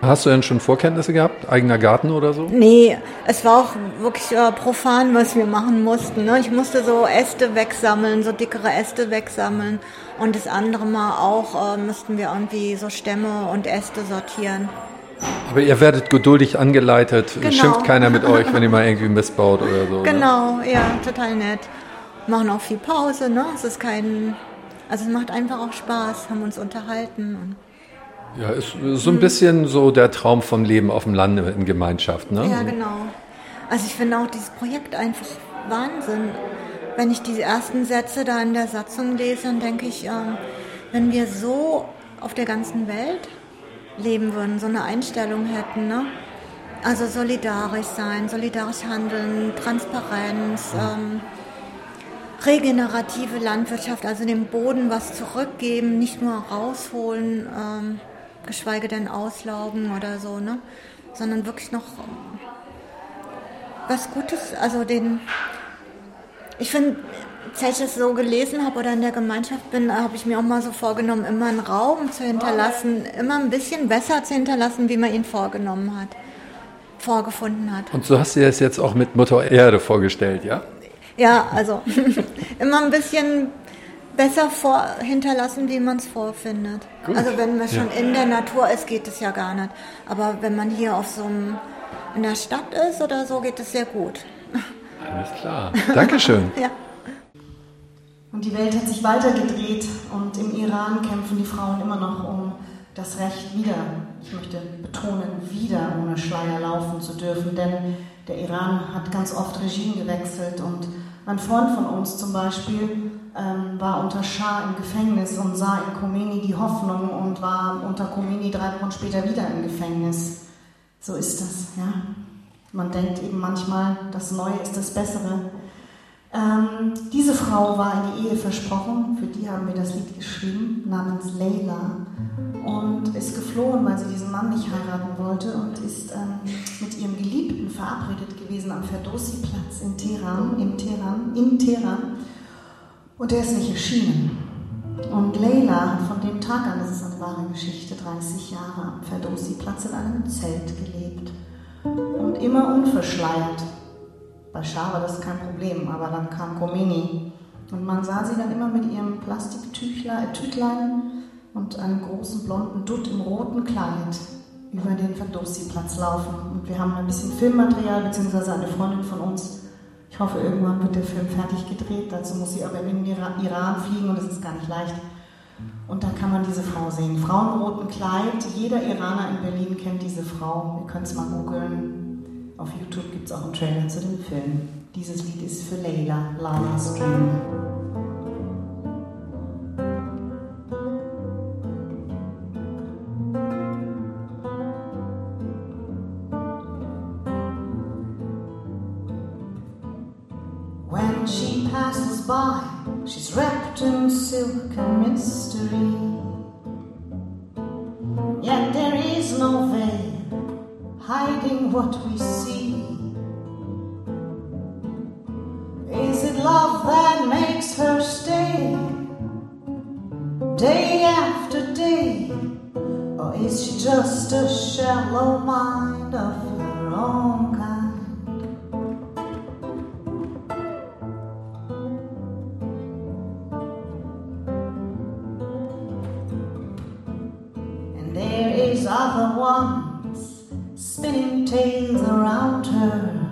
Hast du denn schon Vorkenntnisse gehabt? Eigener Garten oder so? Nee, es war auch wirklich äh, profan, was wir machen mussten. Ne? Ich musste so Äste wegsammeln, so dickere Äste wegsammeln. Und das andere Mal auch äh, mussten wir irgendwie so Stämme und Äste sortieren. Aber ihr werdet geduldig angeleitet. Genau. Schimpft keiner mit euch, wenn ihr mal irgendwie missbaut oder so. Ne? Genau, ne? ja, total nett. Machen auch viel Pause, ne? Es ist kein. Also es macht einfach auch Spaß, haben uns unterhalten. Ja, ist so ein bisschen so der Traum vom Leben auf dem Lande in Gemeinschaft, ne? Ja, genau. Also ich finde auch dieses Projekt einfach Wahnsinn. Wenn ich die ersten Sätze da in der Satzung lese, dann denke ich, ähm, wenn wir so auf der ganzen Welt leben würden, so eine Einstellung hätten, ne? Also solidarisch sein, solidarisch handeln, Transparenz, ähm, regenerative Landwirtschaft, also dem Boden was zurückgeben, nicht nur rausholen. Ähm, geschweige denn auslaugen oder so, ne? Sondern wirklich noch was Gutes, also den, ich finde, als ich das so gelesen habe oder in der Gemeinschaft bin, habe ich mir auch mal so vorgenommen, immer einen Raum zu hinterlassen, immer ein bisschen besser zu hinterlassen, wie man ihn vorgenommen hat, vorgefunden hat. Und so hast du dir das jetzt auch mit Mutter Erde vorgestellt, ja? Ja, also immer ein bisschen besser vor, hinterlassen, wie man es vorfindet. Gut. Also wenn man schon ja. in der Natur ist, geht es ja gar nicht. Aber wenn man hier auf so einem, in der Stadt ist oder so, geht es sehr gut. Alles klar. Dankeschön. ja. Und die Welt hat sich weitergedreht und im Iran kämpfen die Frauen immer noch um das Recht wieder, ich möchte betonen, wieder ohne Schleier laufen zu dürfen, denn der Iran hat ganz oft Regime gewechselt und ein Freund von uns zum Beispiel ähm, war unter Schah im Gefängnis und sah in Khomeini die Hoffnung und war unter Khomeini drei Wochen später wieder im Gefängnis. So ist das, ja. Man denkt eben manchmal, das Neue ist das Bessere. Ähm, diese Frau war in die Ehe versprochen, für die haben wir das Lied geschrieben, namens Leila, und ist geflohen, weil sie diesen Mann nicht heiraten wollte und ist ähm, mit ihrem Geliebten verabredet gewesen am Ferdowsi-Platz in Teheran, in Teheran, in Teheran. Und er ist nicht erschienen. Und Leila hat von dem Tag an, das ist eine wahre Geschichte, 30 Jahre am Ferdowsi-Platz in einem Zelt gelebt. Und immer unverschleiert. Bei Schah war das kein Problem, aber dann kam Khomeini. Und man sah sie dann immer mit ihrem Plastiktüchlein äh, und einem großen blonden Dutt im roten Kleid über den Ferdowsi-Platz laufen. Und wir haben ein bisschen Filmmaterial, beziehungsweise eine Freundin von uns ich hoffe, irgendwann wird der Film fertig gedreht. Dazu muss sie aber in den Iran fliegen und das ist gar nicht leicht. Und da kann man diese Frau sehen. Frau im roten Kleid. Jeder Iraner in Berlin kennt diese Frau. Ihr könnt es mal googeln. Auf YouTube gibt es auch einen Trailer zu dem Film. Dieses Lied ist für Leila, Lala's Dream. Silk and mystery. Yet there is no veil hiding what we see. Is it love that makes her stay day after day? Or is she just a shallow mind of her own these other ones spinning tales around her.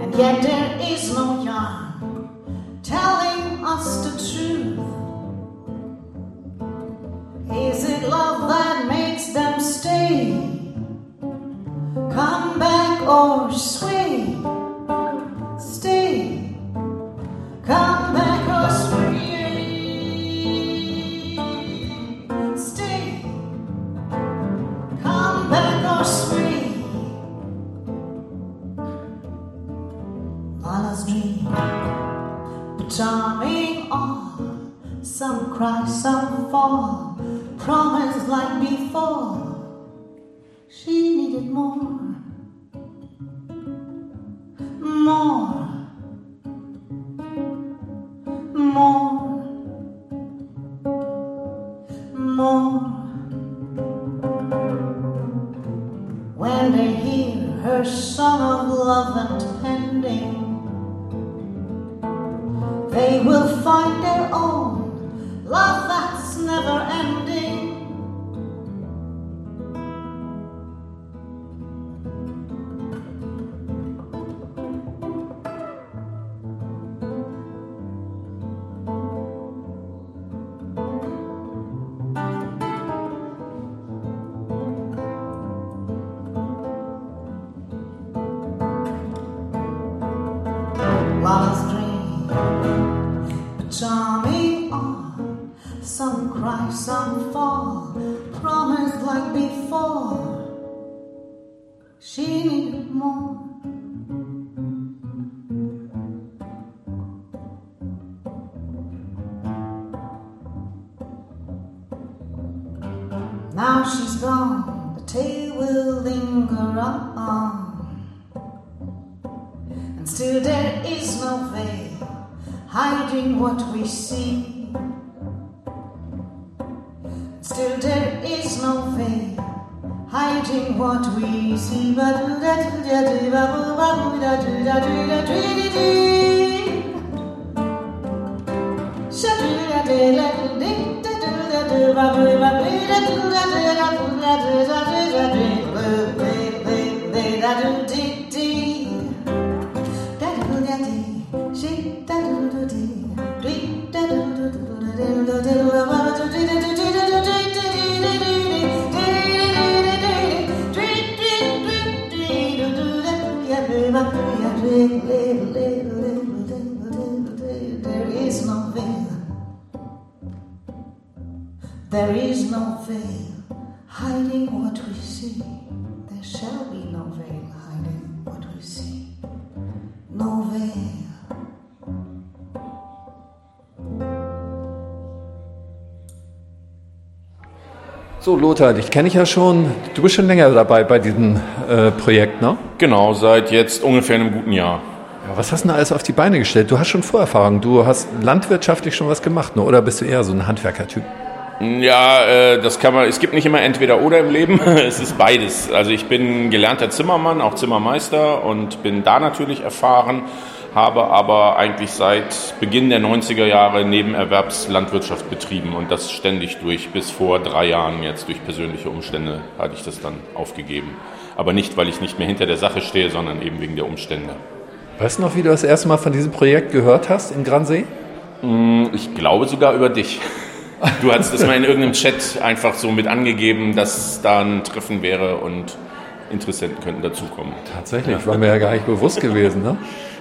And yet there is no yarn telling us the truth. Is it love that makes them stay? Come back or sway? Stay. Come Lala's dream. Charming all. Some cry, some fall. Promise like before. She needed more. More. More. More. When they hear her song of love and she's gone, the tale will linger on. And still there is no veil hiding what we see. Still there is no veil hiding what we see. She da do do dee, dee da do do do do do do do do do There is no veil hiding what we see. There shall be no veil hiding what we see. No veil. So, Lothar, dich kenne ich ja schon. Du bist schon länger dabei bei diesem äh, Projekt, ne? Genau, seit jetzt ungefähr einem guten Jahr. Ja, was hast du denn alles auf die Beine gestellt? Du hast schon Vorerfahrung. Du hast landwirtschaftlich schon was gemacht, ne? oder bist du eher so ein Handwerkertyp? Ja, äh, das kann man. Es gibt nicht immer entweder oder im Leben. es ist beides. Also ich bin gelernter Zimmermann, auch Zimmermeister und bin da natürlich erfahren, habe aber eigentlich seit Beginn der 90er Jahre Nebenerwerbslandwirtschaft betrieben und das ständig durch. Bis vor drei Jahren jetzt durch persönliche Umstände hatte ich das dann aufgegeben. Aber nicht, weil ich nicht mehr hinter der Sache stehe, sondern eben wegen der Umstände. Weißt du noch, wie du das erste Mal von diesem Projekt gehört hast in Gransee? Ich glaube sogar über dich. Du hattest das mal in irgendeinem Chat einfach so mit angegeben, dass da ein Treffen wäre und Interessenten könnten dazukommen. Tatsächlich, war mir ja gar nicht bewusst gewesen. Ne?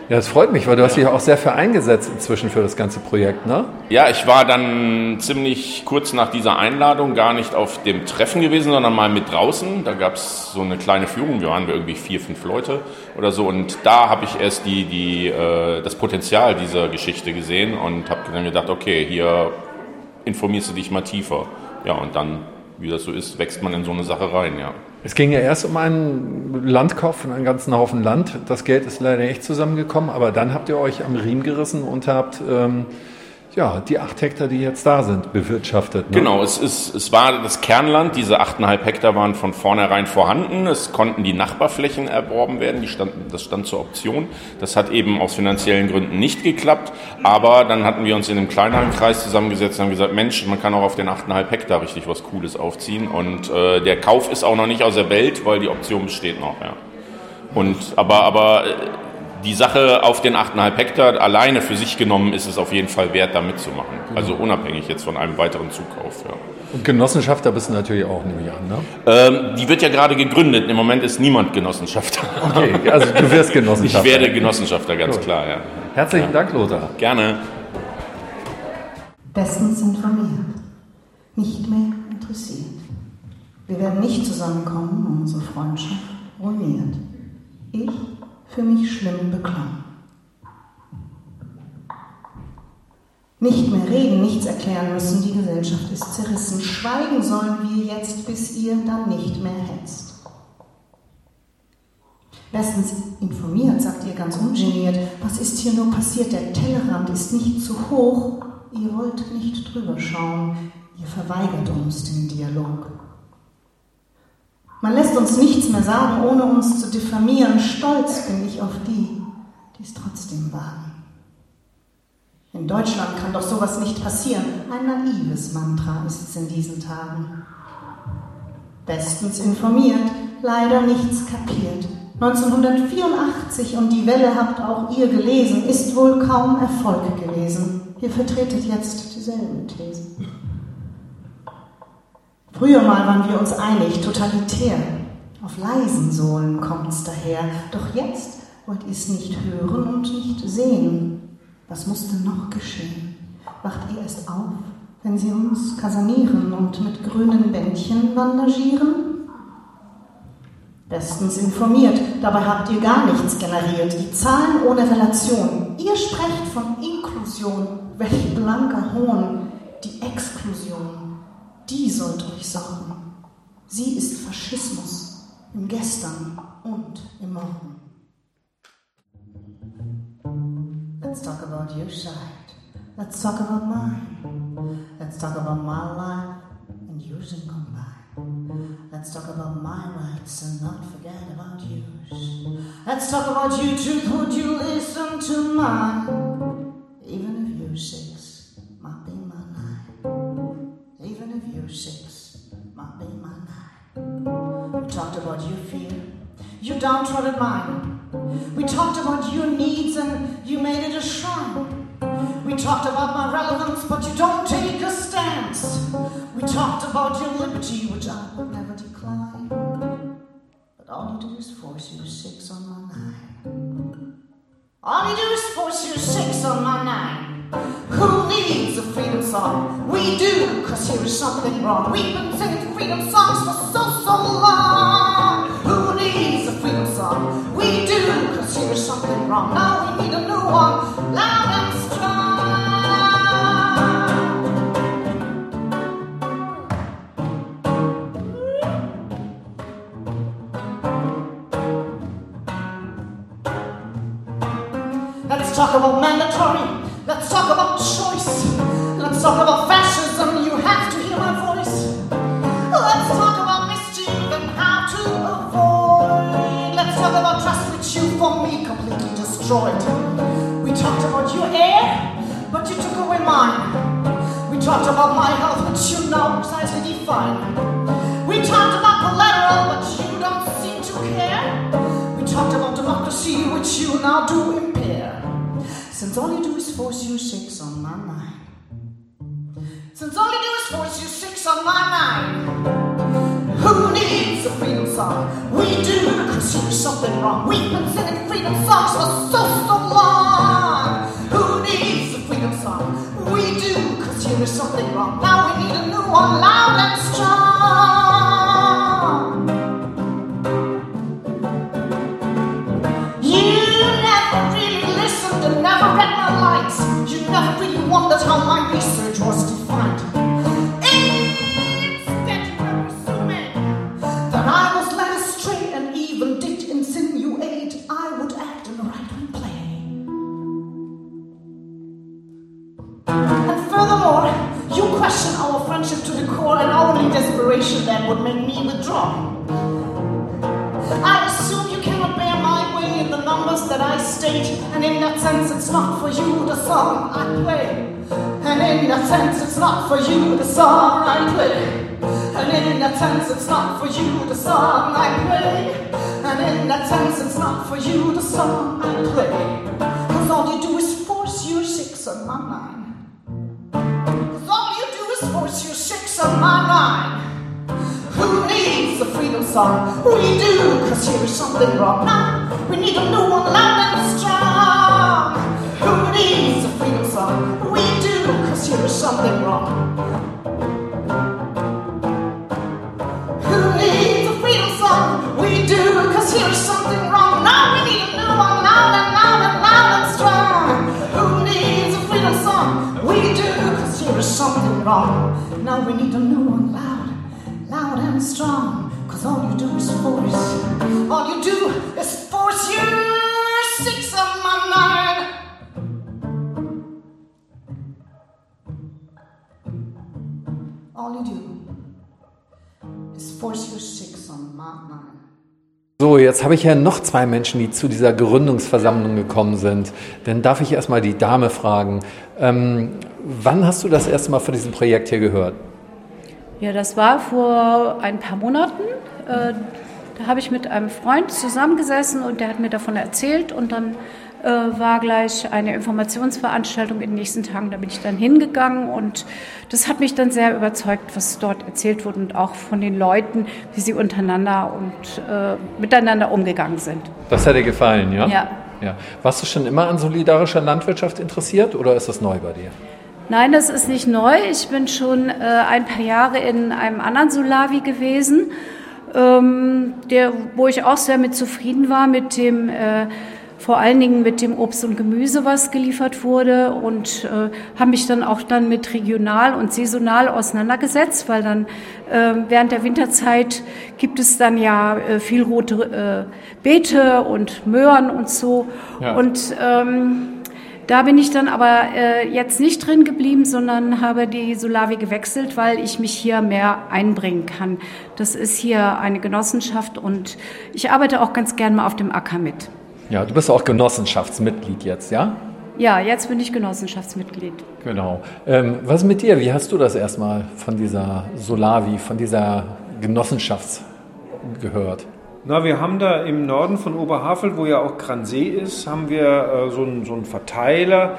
Ja, das freut mich, weil du hast dich auch sehr für eingesetzt inzwischen für das ganze Projekt, ne? Ja, ich war dann ziemlich kurz nach dieser Einladung gar nicht auf dem Treffen gewesen, sondern mal mit draußen. Da gab es so eine kleine Führung, wir waren irgendwie vier, fünf Leute oder so. Und da habe ich erst die, die, äh, das Potenzial dieser Geschichte gesehen und habe dann gedacht, okay, hier informierst du dich mal tiefer. Ja, und dann, wie das so ist, wächst man in so eine Sache rein, ja. Es ging ja erst um einen Landkauf von einem ganzen Haufen Land. Das Geld ist leider nicht zusammengekommen, aber dann habt ihr euch am Riemen gerissen und habt ähm, ja, die acht Hektar, die jetzt da sind, bewirtschaftet. Ne? Genau, es, ist, es war das Kernland. Diese achteinhalb Hektar waren von vornherein vorhanden. Es konnten die Nachbarflächen erworben werden. Die standen, das stand zur Option. Das hat eben aus finanziellen Gründen nicht geklappt. Aber dann hatten wir uns in einem kleineren Kreis zusammengesetzt und haben gesagt, Mensch, man kann auch auf den achteinhalb Hektar richtig was Cooles aufziehen. Und äh, der Kauf ist auch noch nicht aus der Welt, weil die Option besteht noch. Ja. Und, aber, aber die Sache auf den 8,5 Hektar alleine für sich genommen ist es auf jeden Fall wert, da mitzumachen. Also unabhängig jetzt von einem weiteren Zukauf. Ja. Und Genossenschafter bist du natürlich auch, nehme ich an, ne? Ähm, die wird ja gerade gegründet. Im Moment ist niemand Genossenschafter. Okay, also du wirst Genossenschafter. Ich werde Genossenschafter, ganz Gut. klar, ja. Herzlichen Dank, Lothar. Gerne. Bestens informiert, nicht mehr interessiert. Wir werden nicht zusammenkommen, und unsere Freundschaft ruiniert. Ich für mich schlimm beklommen. Nicht mehr reden, nichts erklären müssen, die Gesellschaft ist zerrissen. Schweigen sollen wir jetzt, bis ihr dann nicht mehr hetzt. Bestens informiert, sagt ihr ganz ungeniert, was ist hier nur passiert? Der Tellerrand ist nicht zu hoch, ihr wollt nicht drüber schauen, ihr verweigert uns den Dialog. Man lässt uns nichts mehr sagen, ohne uns zu diffamieren. Stolz bin ich auf die, die es trotzdem wagen. In Deutschland kann doch sowas nicht passieren. Ein naives Mantra ist es in diesen Tagen. Bestens informiert, leider nichts kapiert. 1984 und die Welle habt auch ihr gelesen, ist wohl kaum Erfolg gewesen. Ihr vertretet jetzt dieselben Thesen. Früher mal waren wir uns einig, totalitär. Auf leisen Sohlen kommt's daher. Doch jetzt wollt ihr's nicht hören und nicht sehen. Was muss denn noch geschehen? Wacht ihr erst auf, wenn sie uns kasanieren und mit grünen Bändchen bandagieren? Bestens informiert, dabei habt ihr gar nichts generiert. Die Zahlen ohne Relation. Ihr sprecht von Inklusion. Welch blanker Hohn. Die Exklusion, die sollt euch sorgen. Sie ist Faschismus im Gestern und im Morgen. Let's talk about your side. Let's talk about mine. Let's talk about my life and yours in combine. Let's talk about my rights and not forget about yours. Let's talk about you, truth. Would you listen to mine? About your fear, your downtrodden mind. We talked about your needs and you made it a shrine. We talked about my relevance, but you don't take a stance. We talked about your liberty, which I would never decline. But all you do is force your six on my nine. All you do is force your six on my nine. Who needs a freedom song? We do, cause here is something wrong. We've been singing freedom songs for so, so long. Talk about mandatory. Define. We talked about collateral, but you don't seem to care. We talked about democracy, which you now do impair. Since all you do is force your six on my mind. Since all you do is force your six on my mind. Who needs a freedom song? We do, cause here's something wrong. We've been singing freedom songs for so, song I play. And in that sense, it's not for you the song I play. And in that sense, it's not for you the song I play. Cause all you do is force your six on my nine. Cause all you do is force your six on my nine. Who needs a freedom song? We do, cause here is something wrong. Now we need a new one loud and strong. Who needs a freedom song? We do, cause here is something wrong. Is something wrong. Now we need a new one loud and loud and loud and strong. Who needs a freedom song? We do, cause here is something wrong. Now we need a new one loud, loud and strong. Cause all you do is force. All you do is force your So, jetzt habe ich ja noch zwei Menschen, die zu dieser Gründungsversammlung gekommen sind. Dann darf ich erstmal die Dame fragen. Ähm, wann hast du das erste Mal von diesem Projekt hier gehört? Ja, das war vor ein paar Monaten. Äh, da habe ich mit einem Freund zusammengesessen und der hat mir davon erzählt und dann äh, war gleich eine Informationsveranstaltung in den nächsten Tagen. Da bin ich dann hingegangen und das hat mich dann sehr überzeugt, was dort erzählt wurde und auch von den Leuten, wie sie untereinander und äh, miteinander umgegangen sind. Das hat dir gefallen, ja? Ja. ja. Warst du schon immer an solidarischer Landwirtschaft interessiert oder ist das neu bei dir? Nein, das ist nicht neu. Ich bin schon äh, ein paar Jahre in einem anderen Solavi gewesen, ähm, der, wo ich auch sehr mit zufrieden war, mit dem, äh, vor allen Dingen mit dem Obst und Gemüse, was geliefert wurde und äh, habe mich dann auch dann mit regional und saisonal auseinandergesetzt, weil dann äh, während der Winterzeit gibt es dann ja äh, viel rote äh, Beete und Möhren und so Ja. und ähm, da bin ich dann aber äh, jetzt nicht drin geblieben, sondern habe die Solavi gewechselt, weil ich mich hier mehr einbringen kann. Das ist hier eine Genossenschaft und ich arbeite auch ganz gern mal auf dem Acker mit. Ja, du bist auch Genossenschaftsmitglied jetzt, ja? Ja, jetzt bin ich Genossenschaftsmitglied. Genau. Ähm, was ist mit dir? Wie hast du das erstmal von dieser Solavi, von dieser Genossenschaft gehört? Na, wir haben da im Norden von Oberhavel, wo ja auch Gransee ist, haben wir äh, so, einen, so einen Verteiler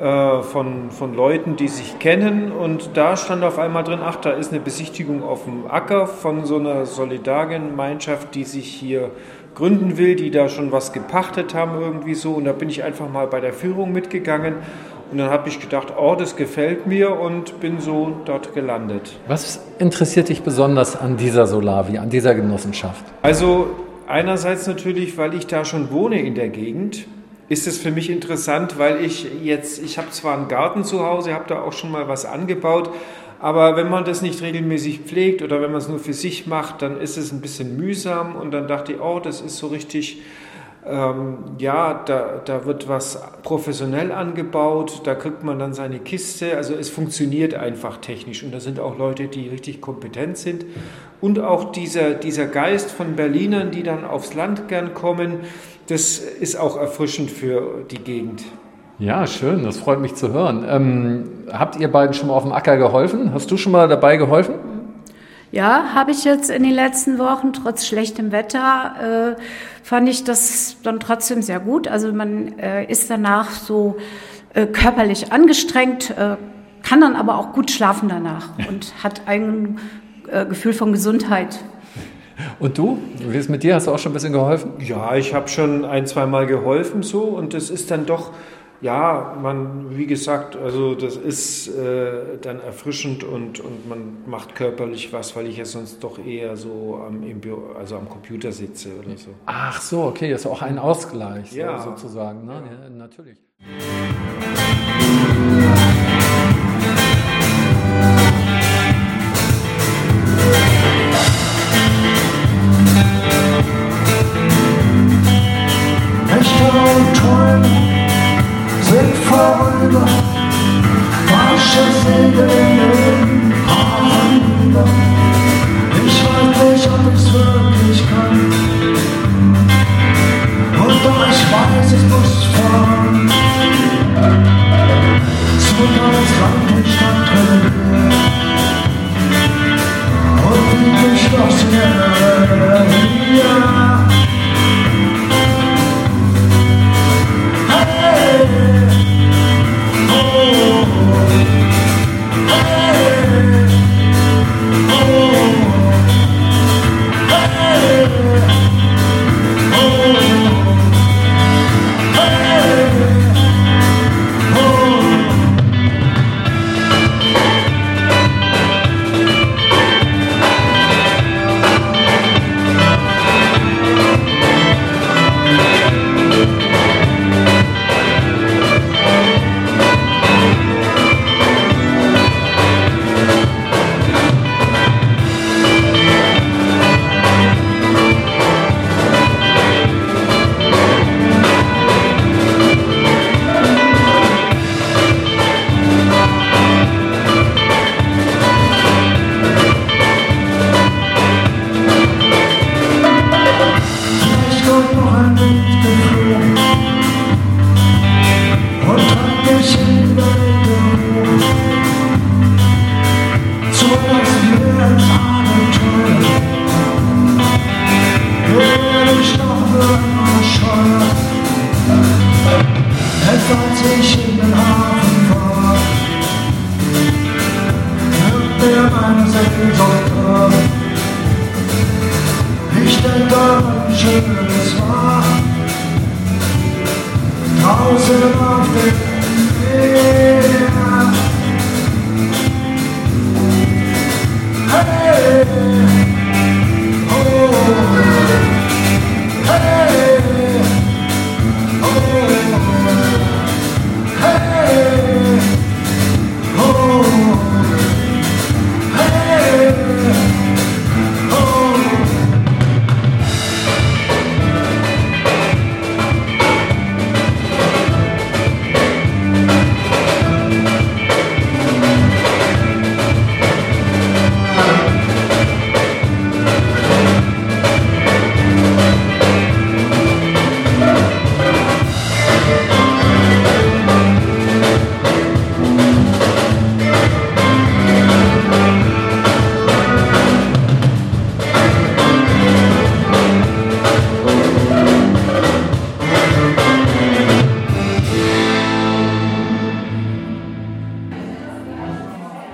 äh, von, von Leuten, die sich kennen. Und da stand auf einmal drin, ach, da ist eine Besichtigung auf dem Acker von so einer Solidargemeinschaft, die sich hier gründen will, die da schon was gepachtet haben irgendwie so. Und da bin ich einfach mal bei der Führung mitgegangen. Und dann habe ich gedacht, oh, das gefällt mir und bin so dort gelandet. Was interessiert dich besonders an dieser Solavi, an dieser Genossenschaft? Also einerseits natürlich, weil ich da schon wohne in der Gegend, ist es für mich interessant, weil ich jetzt, ich habe zwar einen Garten zu Hause, habe da auch schon mal was angebaut, aber wenn man das nicht regelmäßig pflegt oder wenn man es nur für sich macht, dann ist es ein bisschen mühsam und dann dachte ich, oh, das ist so richtig, ähm, ja, da, da wird was professionell angebaut, da kriegt man dann seine Kiste, also es funktioniert einfach technisch und da sind auch Leute, die richtig kompetent sind und auch dieser, dieser Geist von Berlinern, die dann aufs Land gern kommen, das ist auch erfrischend für die Gegend. Ja, schön, das freut mich zu hören. Ähm, habt ihr beiden schon mal auf dem Acker geholfen? Hast du schon mal dabei geholfen? Ja, habe ich jetzt in den letzten Wochen, trotz schlechtem Wetter, äh, fand ich das dann trotzdem sehr gut. Also man äh, ist danach so äh, körperlich angestrengt, äh, kann dann aber auch gut schlafen danach und hat ein äh, Gefühl von Gesundheit. Und du? Wie ist es mit dir? Hast du auch schon ein bisschen geholfen? Ja, ich habe schon ein, zwei Mal geholfen so und es ist dann doch, ja, man, wie gesagt, also das ist äh, dann erfrischend und, und man macht körperlich was, weil ich ja sonst doch eher so am, Büro, also am Computer sitze oder so. Ach so, okay, das ist auch ein Ausgleich Ja. sozusagen. Ne? Ja, natürlich. Yeah.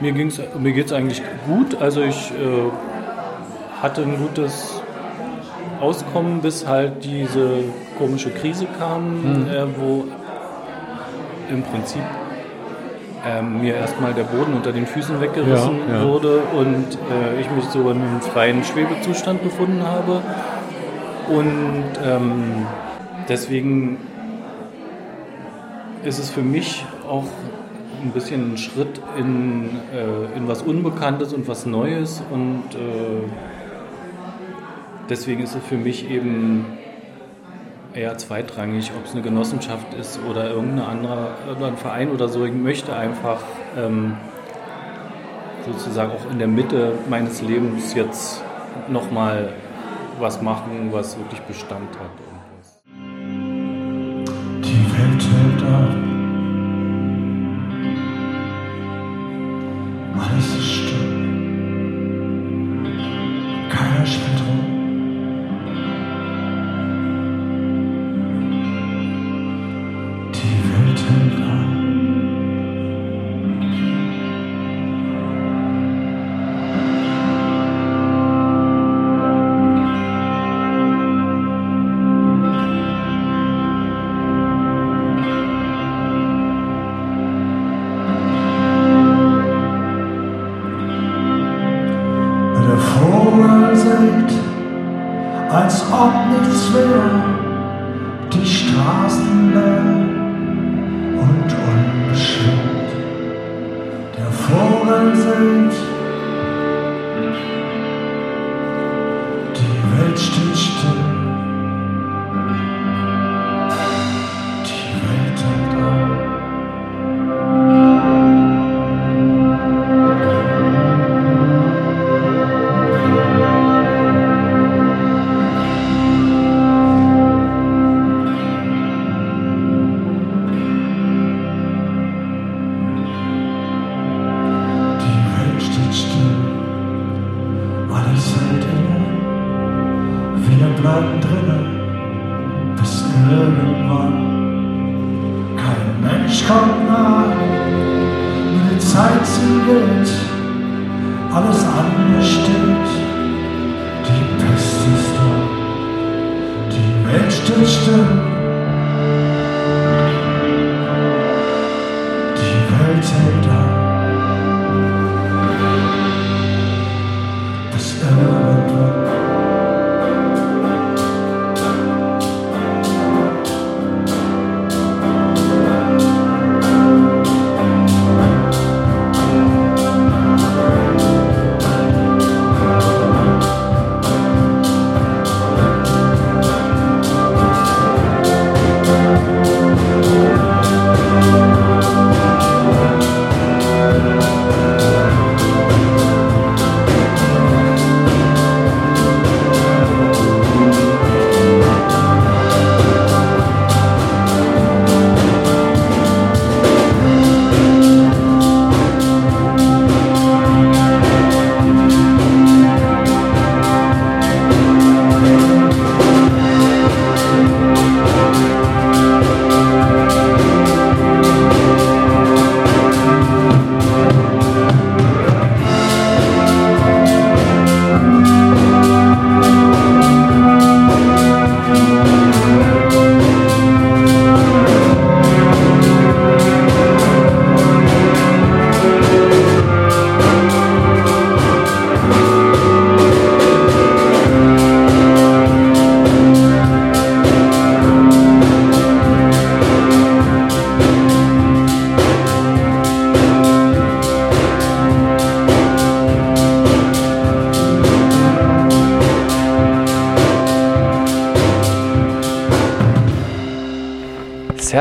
Mir, ging's, mir geht es eigentlich gut. Also ich äh, hatte ein gutes Auskommen, bis halt diese komische Krise kam, Mhm. äh, wo im Prinzip ähm, mir erstmal der Boden unter den Füßen weggerissen Ja, ja. wurde und äh, ich mich so in einem freien Schwebezustand befunden habe. Und ähm, deswegen ist es für mich auch ein bisschen ein Schritt in, äh, in was Unbekanntes und was Neues und äh, deswegen ist es für mich eben eher zweitrangig, ob es eine Genossenschaft ist oder irgendein anderer oder ein Verein oder so. Ich möchte einfach ähm, sozusagen auch in der Mitte meines Lebens jetzt nochmal was machen, was wirklich Bestand hat. Die Welt hält an.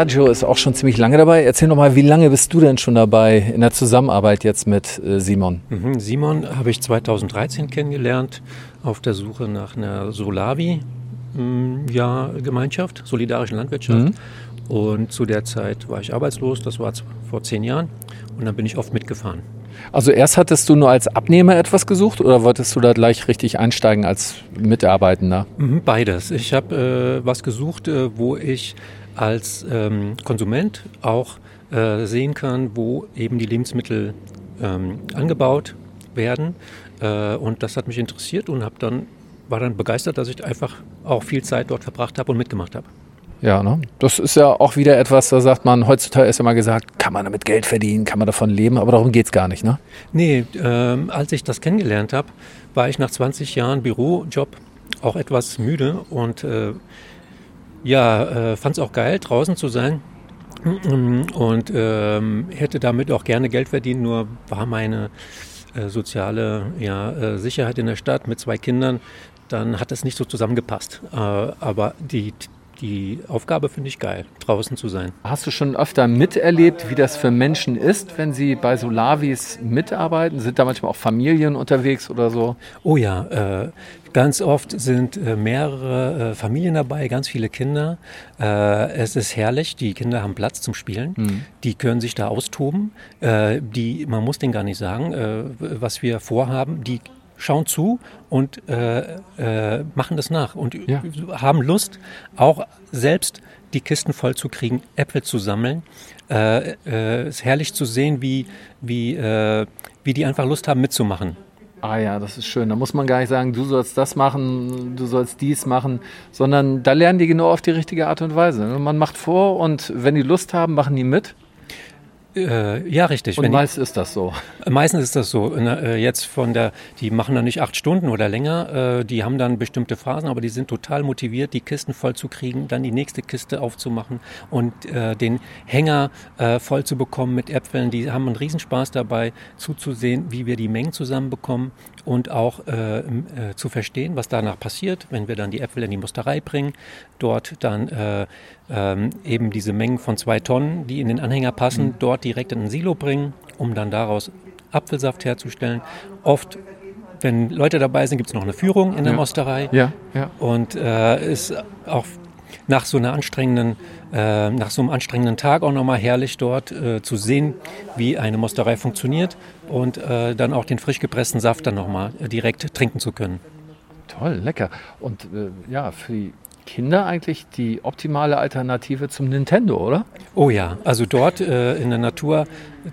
Sergio ist auch schon ziemlich lange dabei. Erzähl noch mal, wie lange bist du denn schon dabei in der Zusammenarbeit jetzt mit äh, Simon? Mhm, Simon habe ich 2013 kennengelernt auf der Suche nach einer Solavi mm, ja, Gemeinschaft, solidarischen Landwirtschaft. Mhm. Und zu der Zeit war ich arbeitslos, das war vor zehn Jahren. Und dann bin ich oft mitgefahren. Also erst hattest du nur als Abnehmer etwas gesucht oder wolltest du da gleich richtig einsteigen als Mitarbeitender? Mhm, beides. Ich habe äh, was gesucht, äh, wo ich als ähm, Konsument auch äh, sehen kann, wo eben die Lebensmittel ähm, angebaut werden. Äh, und das hat mich interessiert und habe dann war dann begeistert, dass ich einfach auch viel Zeit dort verbracht habe und mitgemacht habe. Ja, ne? das ist ja auch wieder etwas, da sagt man, heutzutage ist ja mal gesagt, kann man damit Geld verdienen, kann man davon leben, aber darum geht es gar nicht, ne? Nee, ähm, als ich das kennengelernt habe, war ich nach 20 Jahren Bürojob auch etwas müde und äh, ja, äh, fand es auch geil, draußen zu sein und ähm, hätte damit auch gerne Geld verdient, nur war meine äh, soziale ja, äh, Sicherheit in der Stadt mit zwei Kindern, dann hat es nicht so zusammengepasst. Äh, aber die die Aufgabe finde ich geil, draußen zu sein. Hast du schon öfter miterlebt, wie das für Menschen ist, wenn sie bei Solavis mitarbeiten? Sind da manchmal auch Familien unterwegs oder so? Oh ja, äh, ganz oft sind äh, mehrere äh, Familien dabei, ganz viele Kinder. Äh, es ist herrlich, die Kinder haben Platz zum Spielen, mhm. die können sich da austoben. Äh, die, man muss denen gar nicht sagen, was wir vorhaben. Die schauen zu und machen das nach und ja. haben Lust, auch selbst die Kisten voll zu kriegen, Äpfel zu sammeln. Es ist herrlich zu sehen, wie, wie, wie die einfach Lust haben mitzumachen. Ah ja, das ist schön. Da muss man gar nicht sagen, du sollst das machen, du sollst dies machen, sondern da lernen die genau auf die richtige Art und Weise. Man macht vor und wenn die Lust haben, machen die mit. Äh, ja, richtig. Und meistens ist das so. Meistens ist das so. Äh, jetzt von der, die machen dann nicht acht Stunden oder länger, äh, die haben dann bestimmte Phasen, aber die sind total motiviert, die Kisten voll zu kriegen, dann die nächste Kiste aufzumachen und äh, den Hänger voll zu bekommen mit Äpfeln. Die haben einen Riesenspaß dabei, zuzusehen, wie wir die Mengen zusammenbekommen und auch zu verstehen, was danach passiert, wenn wir dann die Äpfel in die Musterei bringen, dort dann äh, ähm, eben diese Mengen von zwei Tonnen, die in den Anhänger passen, mhm. dort direkt in ein Silo bringen, um dann daraus Apfelsaft herzustellen. Oft wenn Leute dabei sind, gibt es noch eine Führung in der ja. Mosterei. Ja, ja. Und äh, ist auch nach so einer anstrengenden, äh, nach so einem anstrengenden Tag auch nochmal herrlich dort äh, zu sehen, wie eine Mosterei funktioniert und äh, dann auch den frisch gepressten Saft dann nochmal direkt trinken zu können. Toll, lecker. Und äh, ja, für die Kinder eigentlich die optimale Alternative zum Nintendo, oder? Oh ja, also dort äh, in der Natur,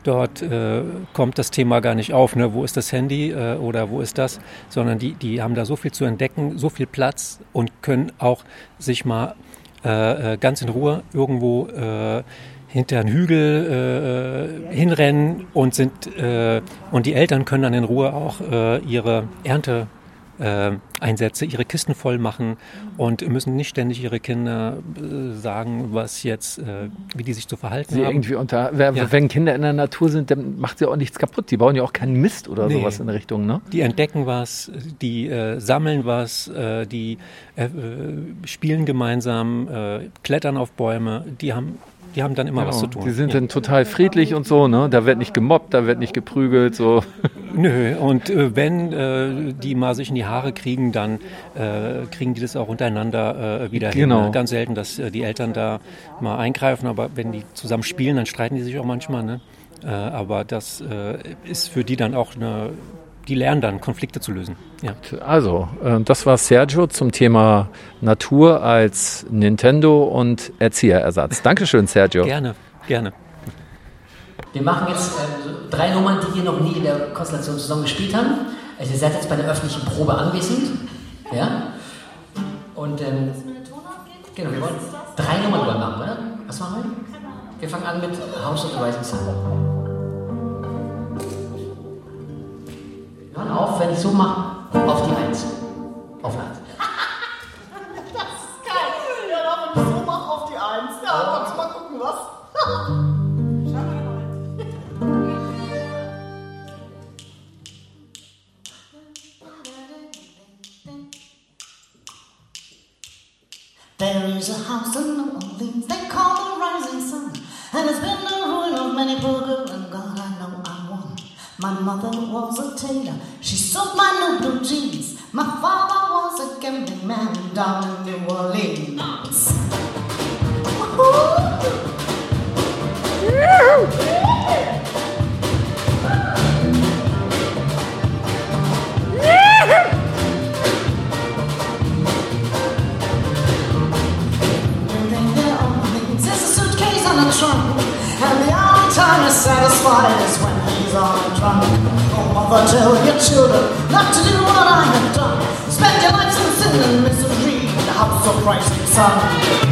dort äh, kommt das Thema gar nicht auf, ne? wo ist das Handy äh, oder wo ist das, sondern die, die haben da so viel zu entdecken, so viel Platz und können auch sich mal äh, äh, ganz in Ruhe irgendwo äh, hinter einen Hügel hinrennen und sind und die Eltern können dann in Ruhe auch ihre Ernte äh, Einsätze, ihre Kisten voll machen und müssen nicht ständig ihre Kinder äh, sagen, was jetzt, äh, wie die sich zu verhalten sie haben. Irgendwie unter, ja. Wenn Kinder in der Natur sind, dann macht sie auch nichts kaputt. Die bauen ja auch keinen Mist oder nee. sowas in Richtung, ne? Die entdecken was, die äh, sammeln was, äh, die äh, spielen gemeinsam, klettern auf Bäume, die haben die haben dann immer genau. was zu tun. Die sind ja. dann total friedlich und so, ne? Da wird nicht gemobbt, da wird nicht geprügelt, so. Nö, und äh, wenn äh, die mal sich in die Haare kriegen, dann äh, kriegen die das auch untereinander äh, wieder genau. hin. Ganz selten, dass äh, die Eltern da mal eingreifen, aber wenn die zusammen spielen, dann streiten die sich auch manchmal, ne? Äh, aber das ist für die dann auch eine die lernen dann, Konflikte zu lösen. Ja. Also, äh, das war Sergio zum Thema Natur als Nintendo und Erzieherersatz. Dankeschön, Sergio. Gerne, gerne. Wir machen jetzt äh, drei Nummern, die wir noch nie in der Konstellation zusammen gespielt haben. Also ihr seid jetzt bei der öffentlichen Probe anwesend. Ja? Und ähm, genau, wir wollen drei Nummern machen, oder? Was machen wir? Wir fangen an mit House of the Rising Sun. Mann auf, wenn ich so mache, auf die Eins. Auf die Eins. das ist geil. Ja, wenn ich so mache, auf die Eins. Ja, kannst du mal gucken, was? There's a house in New Orleans they call the Rising Sun, and it's been the ruin of many poor girls My mother was a tailor, she sewed my new blue jeans. My father was a gambling man down in New Orleans. And the only time to satisfy is when I'm trying Oh mother, tell your children not to do what I have done. Spend your lives in sin and misery. The house of Christ, son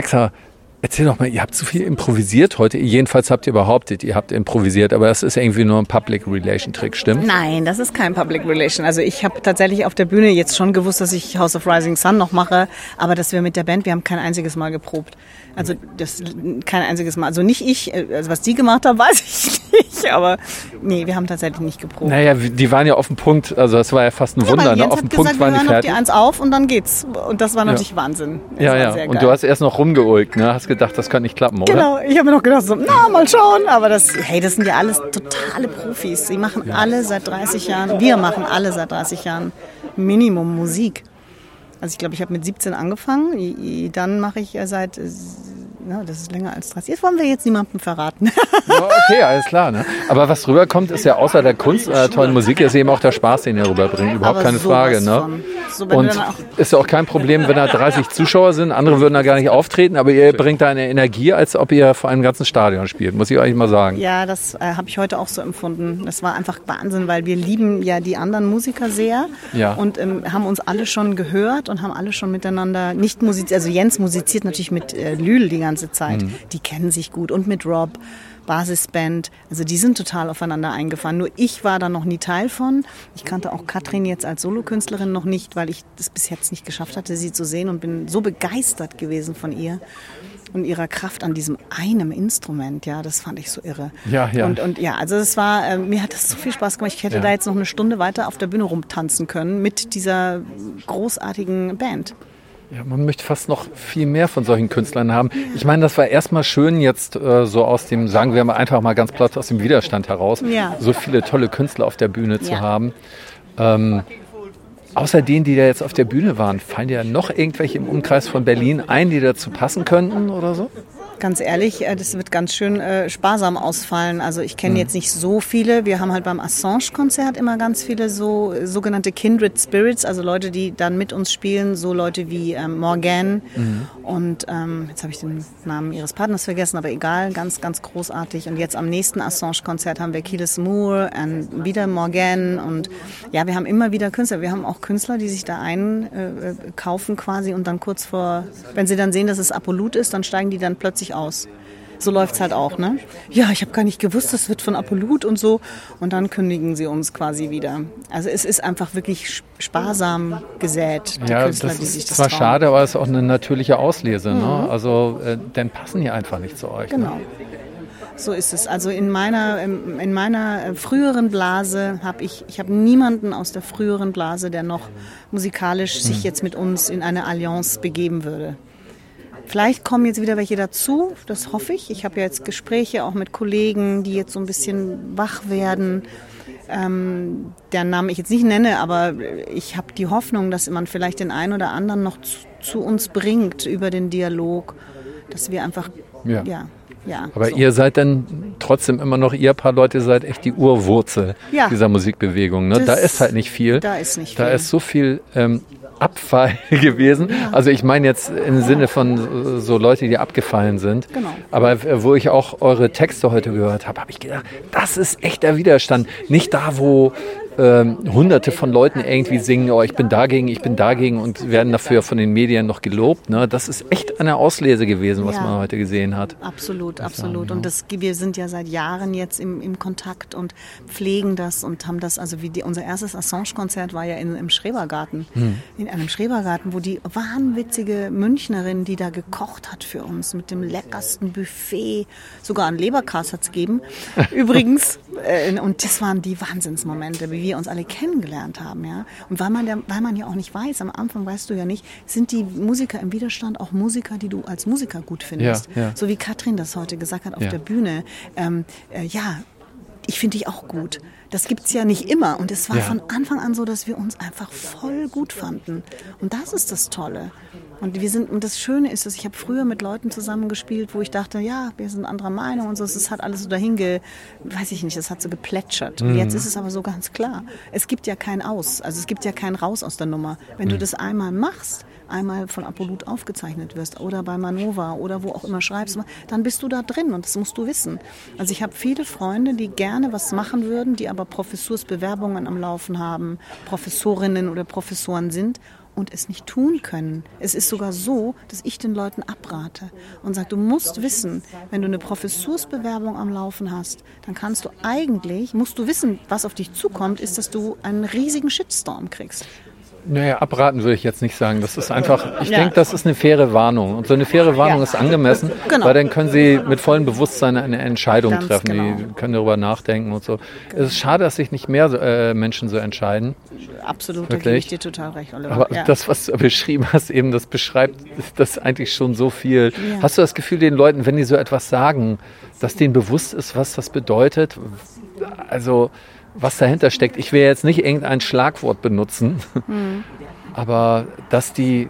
Alexa, erzähl doch mal, ihr habt so viel improvisiert heute. Jedenfalls habt ihr behauptet, ihr habt improvisiert, aber das ist irgendwie nur ein Public Relation Trick, stimmt? Nein, das ist kein Public Relation. Also ich habe tatsächlich auf der Bühne jetzt schon gewusst, dass ich House of Rising Sun noch mache, aber dass wir mit der Band, wir haben kein einziges Mal geprobt. Also das kein einziges Mal. Also nicht ich, äh, also was die gemacht haben, weiß ich nicht, aber nee, wir haben tatsächlich nicht geprobt. Naja, die waren ja auf dem Punkt, also das war ja fast ein Wunder. Ja, ne? Jens Auf dem Punkt gesagt, waren wir die hören auf die fertig. Eins auf und dann geht's. Und das war Ja. natürlich Wahnsinn. Das Ja, ja. Und du hast erst noch rumgeulgt, ne? Hast gedacht, das kann nicht klappen, oder? Genau, ich habe mir noch gedacht, so, na, mal schauen. Aber das, hey, das sind ja alles totale Profis. Sie machen alle seit 30 Jahren, wir machen alle seit 30 Jahren Minimum Musik. Also ich glaube, ich habe mit 17 angefangen, dann mache ich ja seit, äh, ja, das ist länger als 30. Jetzt wollen wir jetzt niemandem verraten. Ja, okay, alles klar. Ne? Aber was rüberkommt, ist ja außer der Kunst, äh, tollen Musik, ist eben auch der Spaß, den ihr rüberbringt. Überhaupt Aber keine Frage. Ne? So, Und ist ja auch kein Problem, wenn da 30 Zuschauer sind. Andere würden da gar nicht auftreten, aber ihr bringt da eine Energie, als ob ihr vor einem ganzen Stadion spielt, muss ich euch mal sagen. Ja, das äh, habe ich heute auch so empfunden. Das war einfach Wahnsinn, weil wir lieben ja die anderen Musiker sehr Ja. und ähm, haben uns alle schon gehört und haben alle schon miteinander nicht musiziert. Also Jens musiziert natürlich mit äh, Lül die ganze Zeit. Mhm. Die kennen sich gut und mit Rob. Basisband, also die sind total aufeinander eingefahren. Nur ich war da noch nie Teil von. Ich kannte auch Katrin jetzt als Solokünstlerin noch nicht, weil ich das bis jetzt nicht geschafft hatte, sie zu sehen und bin so begeistert gewesen von ihr und ihrer Kraft an diesem einem Instrument. Ja, das fand ich so irre. Ja, ja. Und, und ja, also es war, äh, mir hat das so viel Spaß gemacht. Ich hätte Ja. da jetzt noch eine Stunde weiter auf der Bühne rumtanzen können mit dieser großartigen Band. Ja, man möchte fast noch viel mehr von solchen Künstlern haben. Ich meine, das war erstmal schön, jetzt äh, so aus dem, sagen wir mal einfach mal ganz platt, aus dem Widerstand heraus, Ja. so viele tolle Künstler auf der Bühne zu Ja. haben. Ähm, außer denen, die da jetzt auf der Bühne waren, fallen dir noch irgendwelche im Umkreis von Berlin ein, die dazu passen könnten oder so? Ganz ehrlich, äh, das wird ganz schön äh, sparsam ausfallen. Also ich kenne Mhm. jetzt nicht so viele. Wir haben halt beim Assange-Konzert immer ganz viele so äh, sogenannte Kindred Spirits, also Leute, die dann mit uns spielen, so Leute wie ähm, Morgan Mhm. und ähm, jetzt habe ich den Namen ihres Partners vergessen, aber egal, ganz, ganz großartig. Und jetzt am nächsten Assange-Konzert haben wir Keyless Moore und wieder Morgan und ja, wir haben immer wieder Künstler. Wir haben auch Künstler, die sich da einkaufen äh, kaufen quasi und dann kurz vor, wenn sie dann sehen, dass es Apollut ist, dann steigen die dann plötzlich aus. So läuft's halt auch, ne? Ja, ich habe gar nicht gewusst, das wird von Apollut und so. Und dann kündigen sie uns quasi wieder. Also es ist einfach wirklich sp- sparsam gesät, die Ja, Künstler, das die sich ist das zwar trauen. schade, aber es ist auch eine natürliche Auslese. Ne? Mhm. Also, äh, dann passen die einfach nicht zu euch. Genau. Ne? So ist es. Also in meiner, in in meiner äh, früheren Blase habe ich, ich habe niemanden aus der früheren Blase, der noch musikalisch sich Hm. jetzt mit uns in eine Allianz begeben würde. Vielleicht kommen jetzt wieder welche dazu, das hoffe ich. Ich habe ja jetzt Gespräche auch mit Kollegen, die jetzt so ein bisschen wach werden. Ähm, deren Namen ich jetzt nicht nenne, aber ich habe die Hoffnung, dass man vielleicht den einen oder anderen noch zu, zu uns bringt über den Dialog, dass wir einfach, Ja. ja, ja. Aber so. ihr seid dann trotzdem immer noch, ihr paar Leute seid echt die Urwurzel Ja. dieser Musikbewegung. Ne? Das- Da ist halt nicht viel. da ist nicht Da viel. ist so viel ähm, Abfall gewesen. Also ich meine jetzt im Sinne von so Leute, die abgefallen sind. Genau. Aber wo ich auch eure Texte heute gehört habe, habe ich gedacht, das ist echter Widerstand. Nicht da, wo ähm, hunderte von Leuten irgendwie singen, oh, ich bin dagegen, ich bin dagegen und werden dafür von den Medien noch gelobt. Ne? Das ist echt eine Auslese gewesen, was Ja. man heute gesehen hat. Absolut, absolut. sagen, Und das, wir sind ja seit Jahren jetzt im, im Kontakt und pflegen das und haben das, also wie die, unser erstes Assange-Konzert war ja in, im Schrebergarten. Hm. In einem Schrebergarten, wo die wahnwitzige Münchnerin, die da gekocht hat für uns mit dem leckersten Buffet, sogar ein Leberkas hat es gegeben. Übrigens, äh, und das waren die Wahnsinnsmomente, wie wir uns alle kennengelernt haben. Ja? Und weil man, der, weil man ja auch nicht weiß, am Anfang weißt du ja nicht, sind die Musiker im Widerstand auch Musiker, die du als Musiker gut findest. Ja, ja. So wie Katrin das heute gesagt hat auf Ja. der Bühne. Ähm, äh, ja, ich finde dich auch gut. Das gibt's ja nicht immer. Und es war Ja. von Anfang an so, dass wir uns einfach voll gut fanden. Und das ist das Tolle. Und wir sind, und das Schöne ist, dass ich habe früher mit Leuten zusammengespielt, wo ich dachte, ja, wir sind anderer Meinung und so. Es hat alles so dahin ge, weiß ich nicht, es hat so geplätschert. Und Mhm. jetzt ist es aber so ganz klar. Es gibt ja kein Aus. Also es gibt ja kein Raus aus der Nummer. Wenn du Mhm. das einmal machst, einmal von Apollut aufgezeichnet wirst oder bei Manova oder wo auch immer schreibst, dann bist du da drin und das musst du wissen. Also ich habe viele Freunde, die gerne was machen würden, die aber Professursbewerbungen am Laufen haben, Professorinnen oder Professoren sind und es nicht tun können. Es ist sogar so, dass ich den Leuten abrate und sage, du musst wissen, wenn du eine Professursbewerbung am Laufen hast, dann kannst du eigentlich, musst du wissen, was auf dich zukommt, ist, dass du einen riesigen Shitstorm kriegst. Naja, abraten würde ich jetzt nicht sagen. Das ist einfach, ich Ja. denke, das ist eine faire Warnung. Und so eine faire Warnung Ja. ist angemessen, Genau. weil dann können Sie mit vollem Bewusstsein eine Entscheidung Ganz treffen. genau. Die können darüber nachdenken und so. Es ist schade, dass sich nicht mehr äh, Menschen so entscheiden. Absolut, da gebe ich Wirklich. dir total recht, Oliver. Aber ja. das, was du beschrieben hast, eben, das beschreibt das eigentlich schon so viel. Hast du das Gefühl, den Leuten, wenn die so etwas sagen, dass denen bewusst ist, was das bedeutet? Also, was dahinter steckt. Ich will jetzt nicht irgendein Schlagwort benutzen, Hm. aber dass die, äh,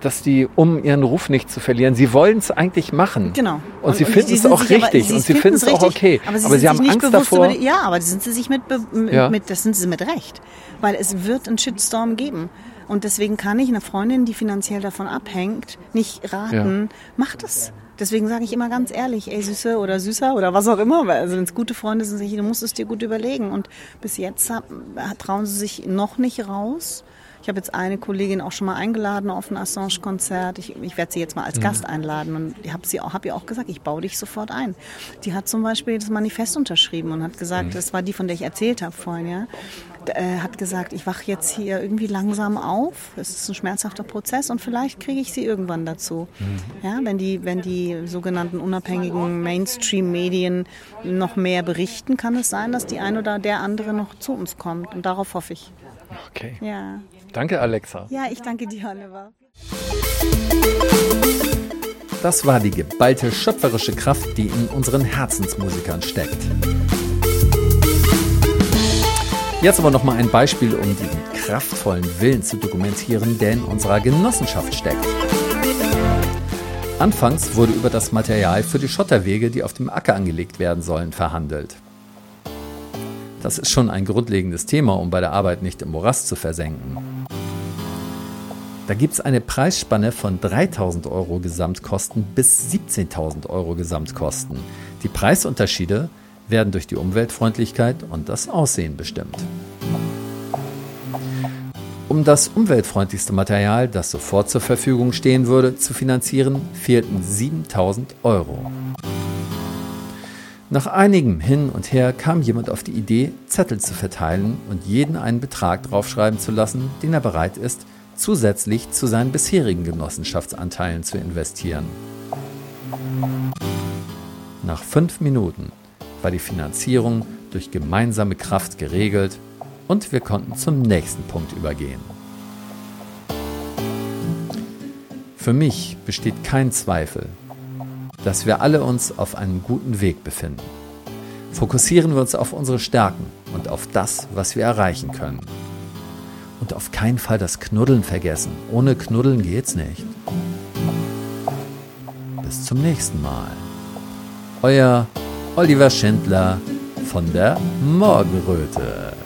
dass die, um ihren Ruf nicht zu verlieren, sie wollen es eigentlich machen. Genau. Und, sie die finden es auch sich aber- richtig und sie finden es auch richtig, okay. Aber sie, aber sind sie haben Angst davor. Die, ja, aber sind sie sich mit, Ja. mit, das sind sie mit Recht. Weil es wird einen Shitstorm geben. Und deswegen kann ich einer Freundin, die finanziell davon abhängt, nicht raten, mach das. Deswegen sage ich immer ganz ehrlich, ey Süße oder Süßer oder was auch immer, weil also wenn es gute Freunde sind, ich, du musst es dir gut überlegen. Und bis jetzt hab, trauen sie sich noch nicht raus. Ich habe jetzt eine Kollegin auch schon mal eingeladen auf ein Assange-Konzert. Ich, ich werde sie jetzt mal als Mhm. Gast einladen und ich habe sie auch, hab ihr auch gesagt, ich baue dich sofort ein. Die hat zum Beispiel das Manifest unterschrieben und hat gesagt, Mhm. das war die, von der ich erzählt habe vorhin, ja. Äh, hat gesagt, ich wache jetzt hier irgendwie langsam auf. Es ist ein schmerzhafter Prozess und vielleicht kriege ich sie irgendwann dazu. Ja, wenn die, wenn die sogenannten unabhängigen Mainstream-Medien noch mehr berichten, kann es sein, dass die ein oder der andere noch zu uns kommt. Und darauf hoffe ich. Okay. Ja. Danke, Alexa. Ja, ich danke dir, Oliver. Das war die geballte schöpferische Kraft, die in unseren Herzensmusikern steckt. Jetzt aber noch mal ein Beispiel, um diesen kraftvollen Willen zu dokumentieren, der in unserer Genossenschaft steckt. Anfangs wurde über das Material für die Schotterwege, die auf dem Acker angelegt werden sollen, verhandelt. Das ist schon ein grundlegendes Thema, um bei der Arbeit nicht im Morast zu versenken. Da gibt es eine Preisspanne von 3.000 Euro Gesamtkosten bis 17.000 Euro Gesamtkosten. Die Preisunterschiede werden durch die Umweltfreundlichkeit und das Aussehen bestimmt. Um das umweltfreundlichste Material, das sofort zur Verfügung stehen würde, zu finanzieren, fehlten 7.000 Euro. Nach einigem Hin und Her kam jemand auf die Idee, Zettel zu verteilen und jeden einen Betrag draufschreiben zu lassen, den er bereit ist, zusätzlich zu seinen bisherigen Genossenschaftsanteilen zu investieren. Nach fünf Minuten war die Finanzierung durch gemeinsame Kraft geregelt und wir konnten zum nächsten Punkt übergehen. Für mich besteht kein Zweifel, dass wir alle uns auf einem guten Weg befinden. Fokussieren wir uns auf unsere Stärken und auf das, was wir erreichen können. Und auf keinen Fall das Knuddeln vergessen. Ohne Knuddeln geht's nicht. Bis zum nächsten Mal. Euer Oliver Schindler von der Morgenröte.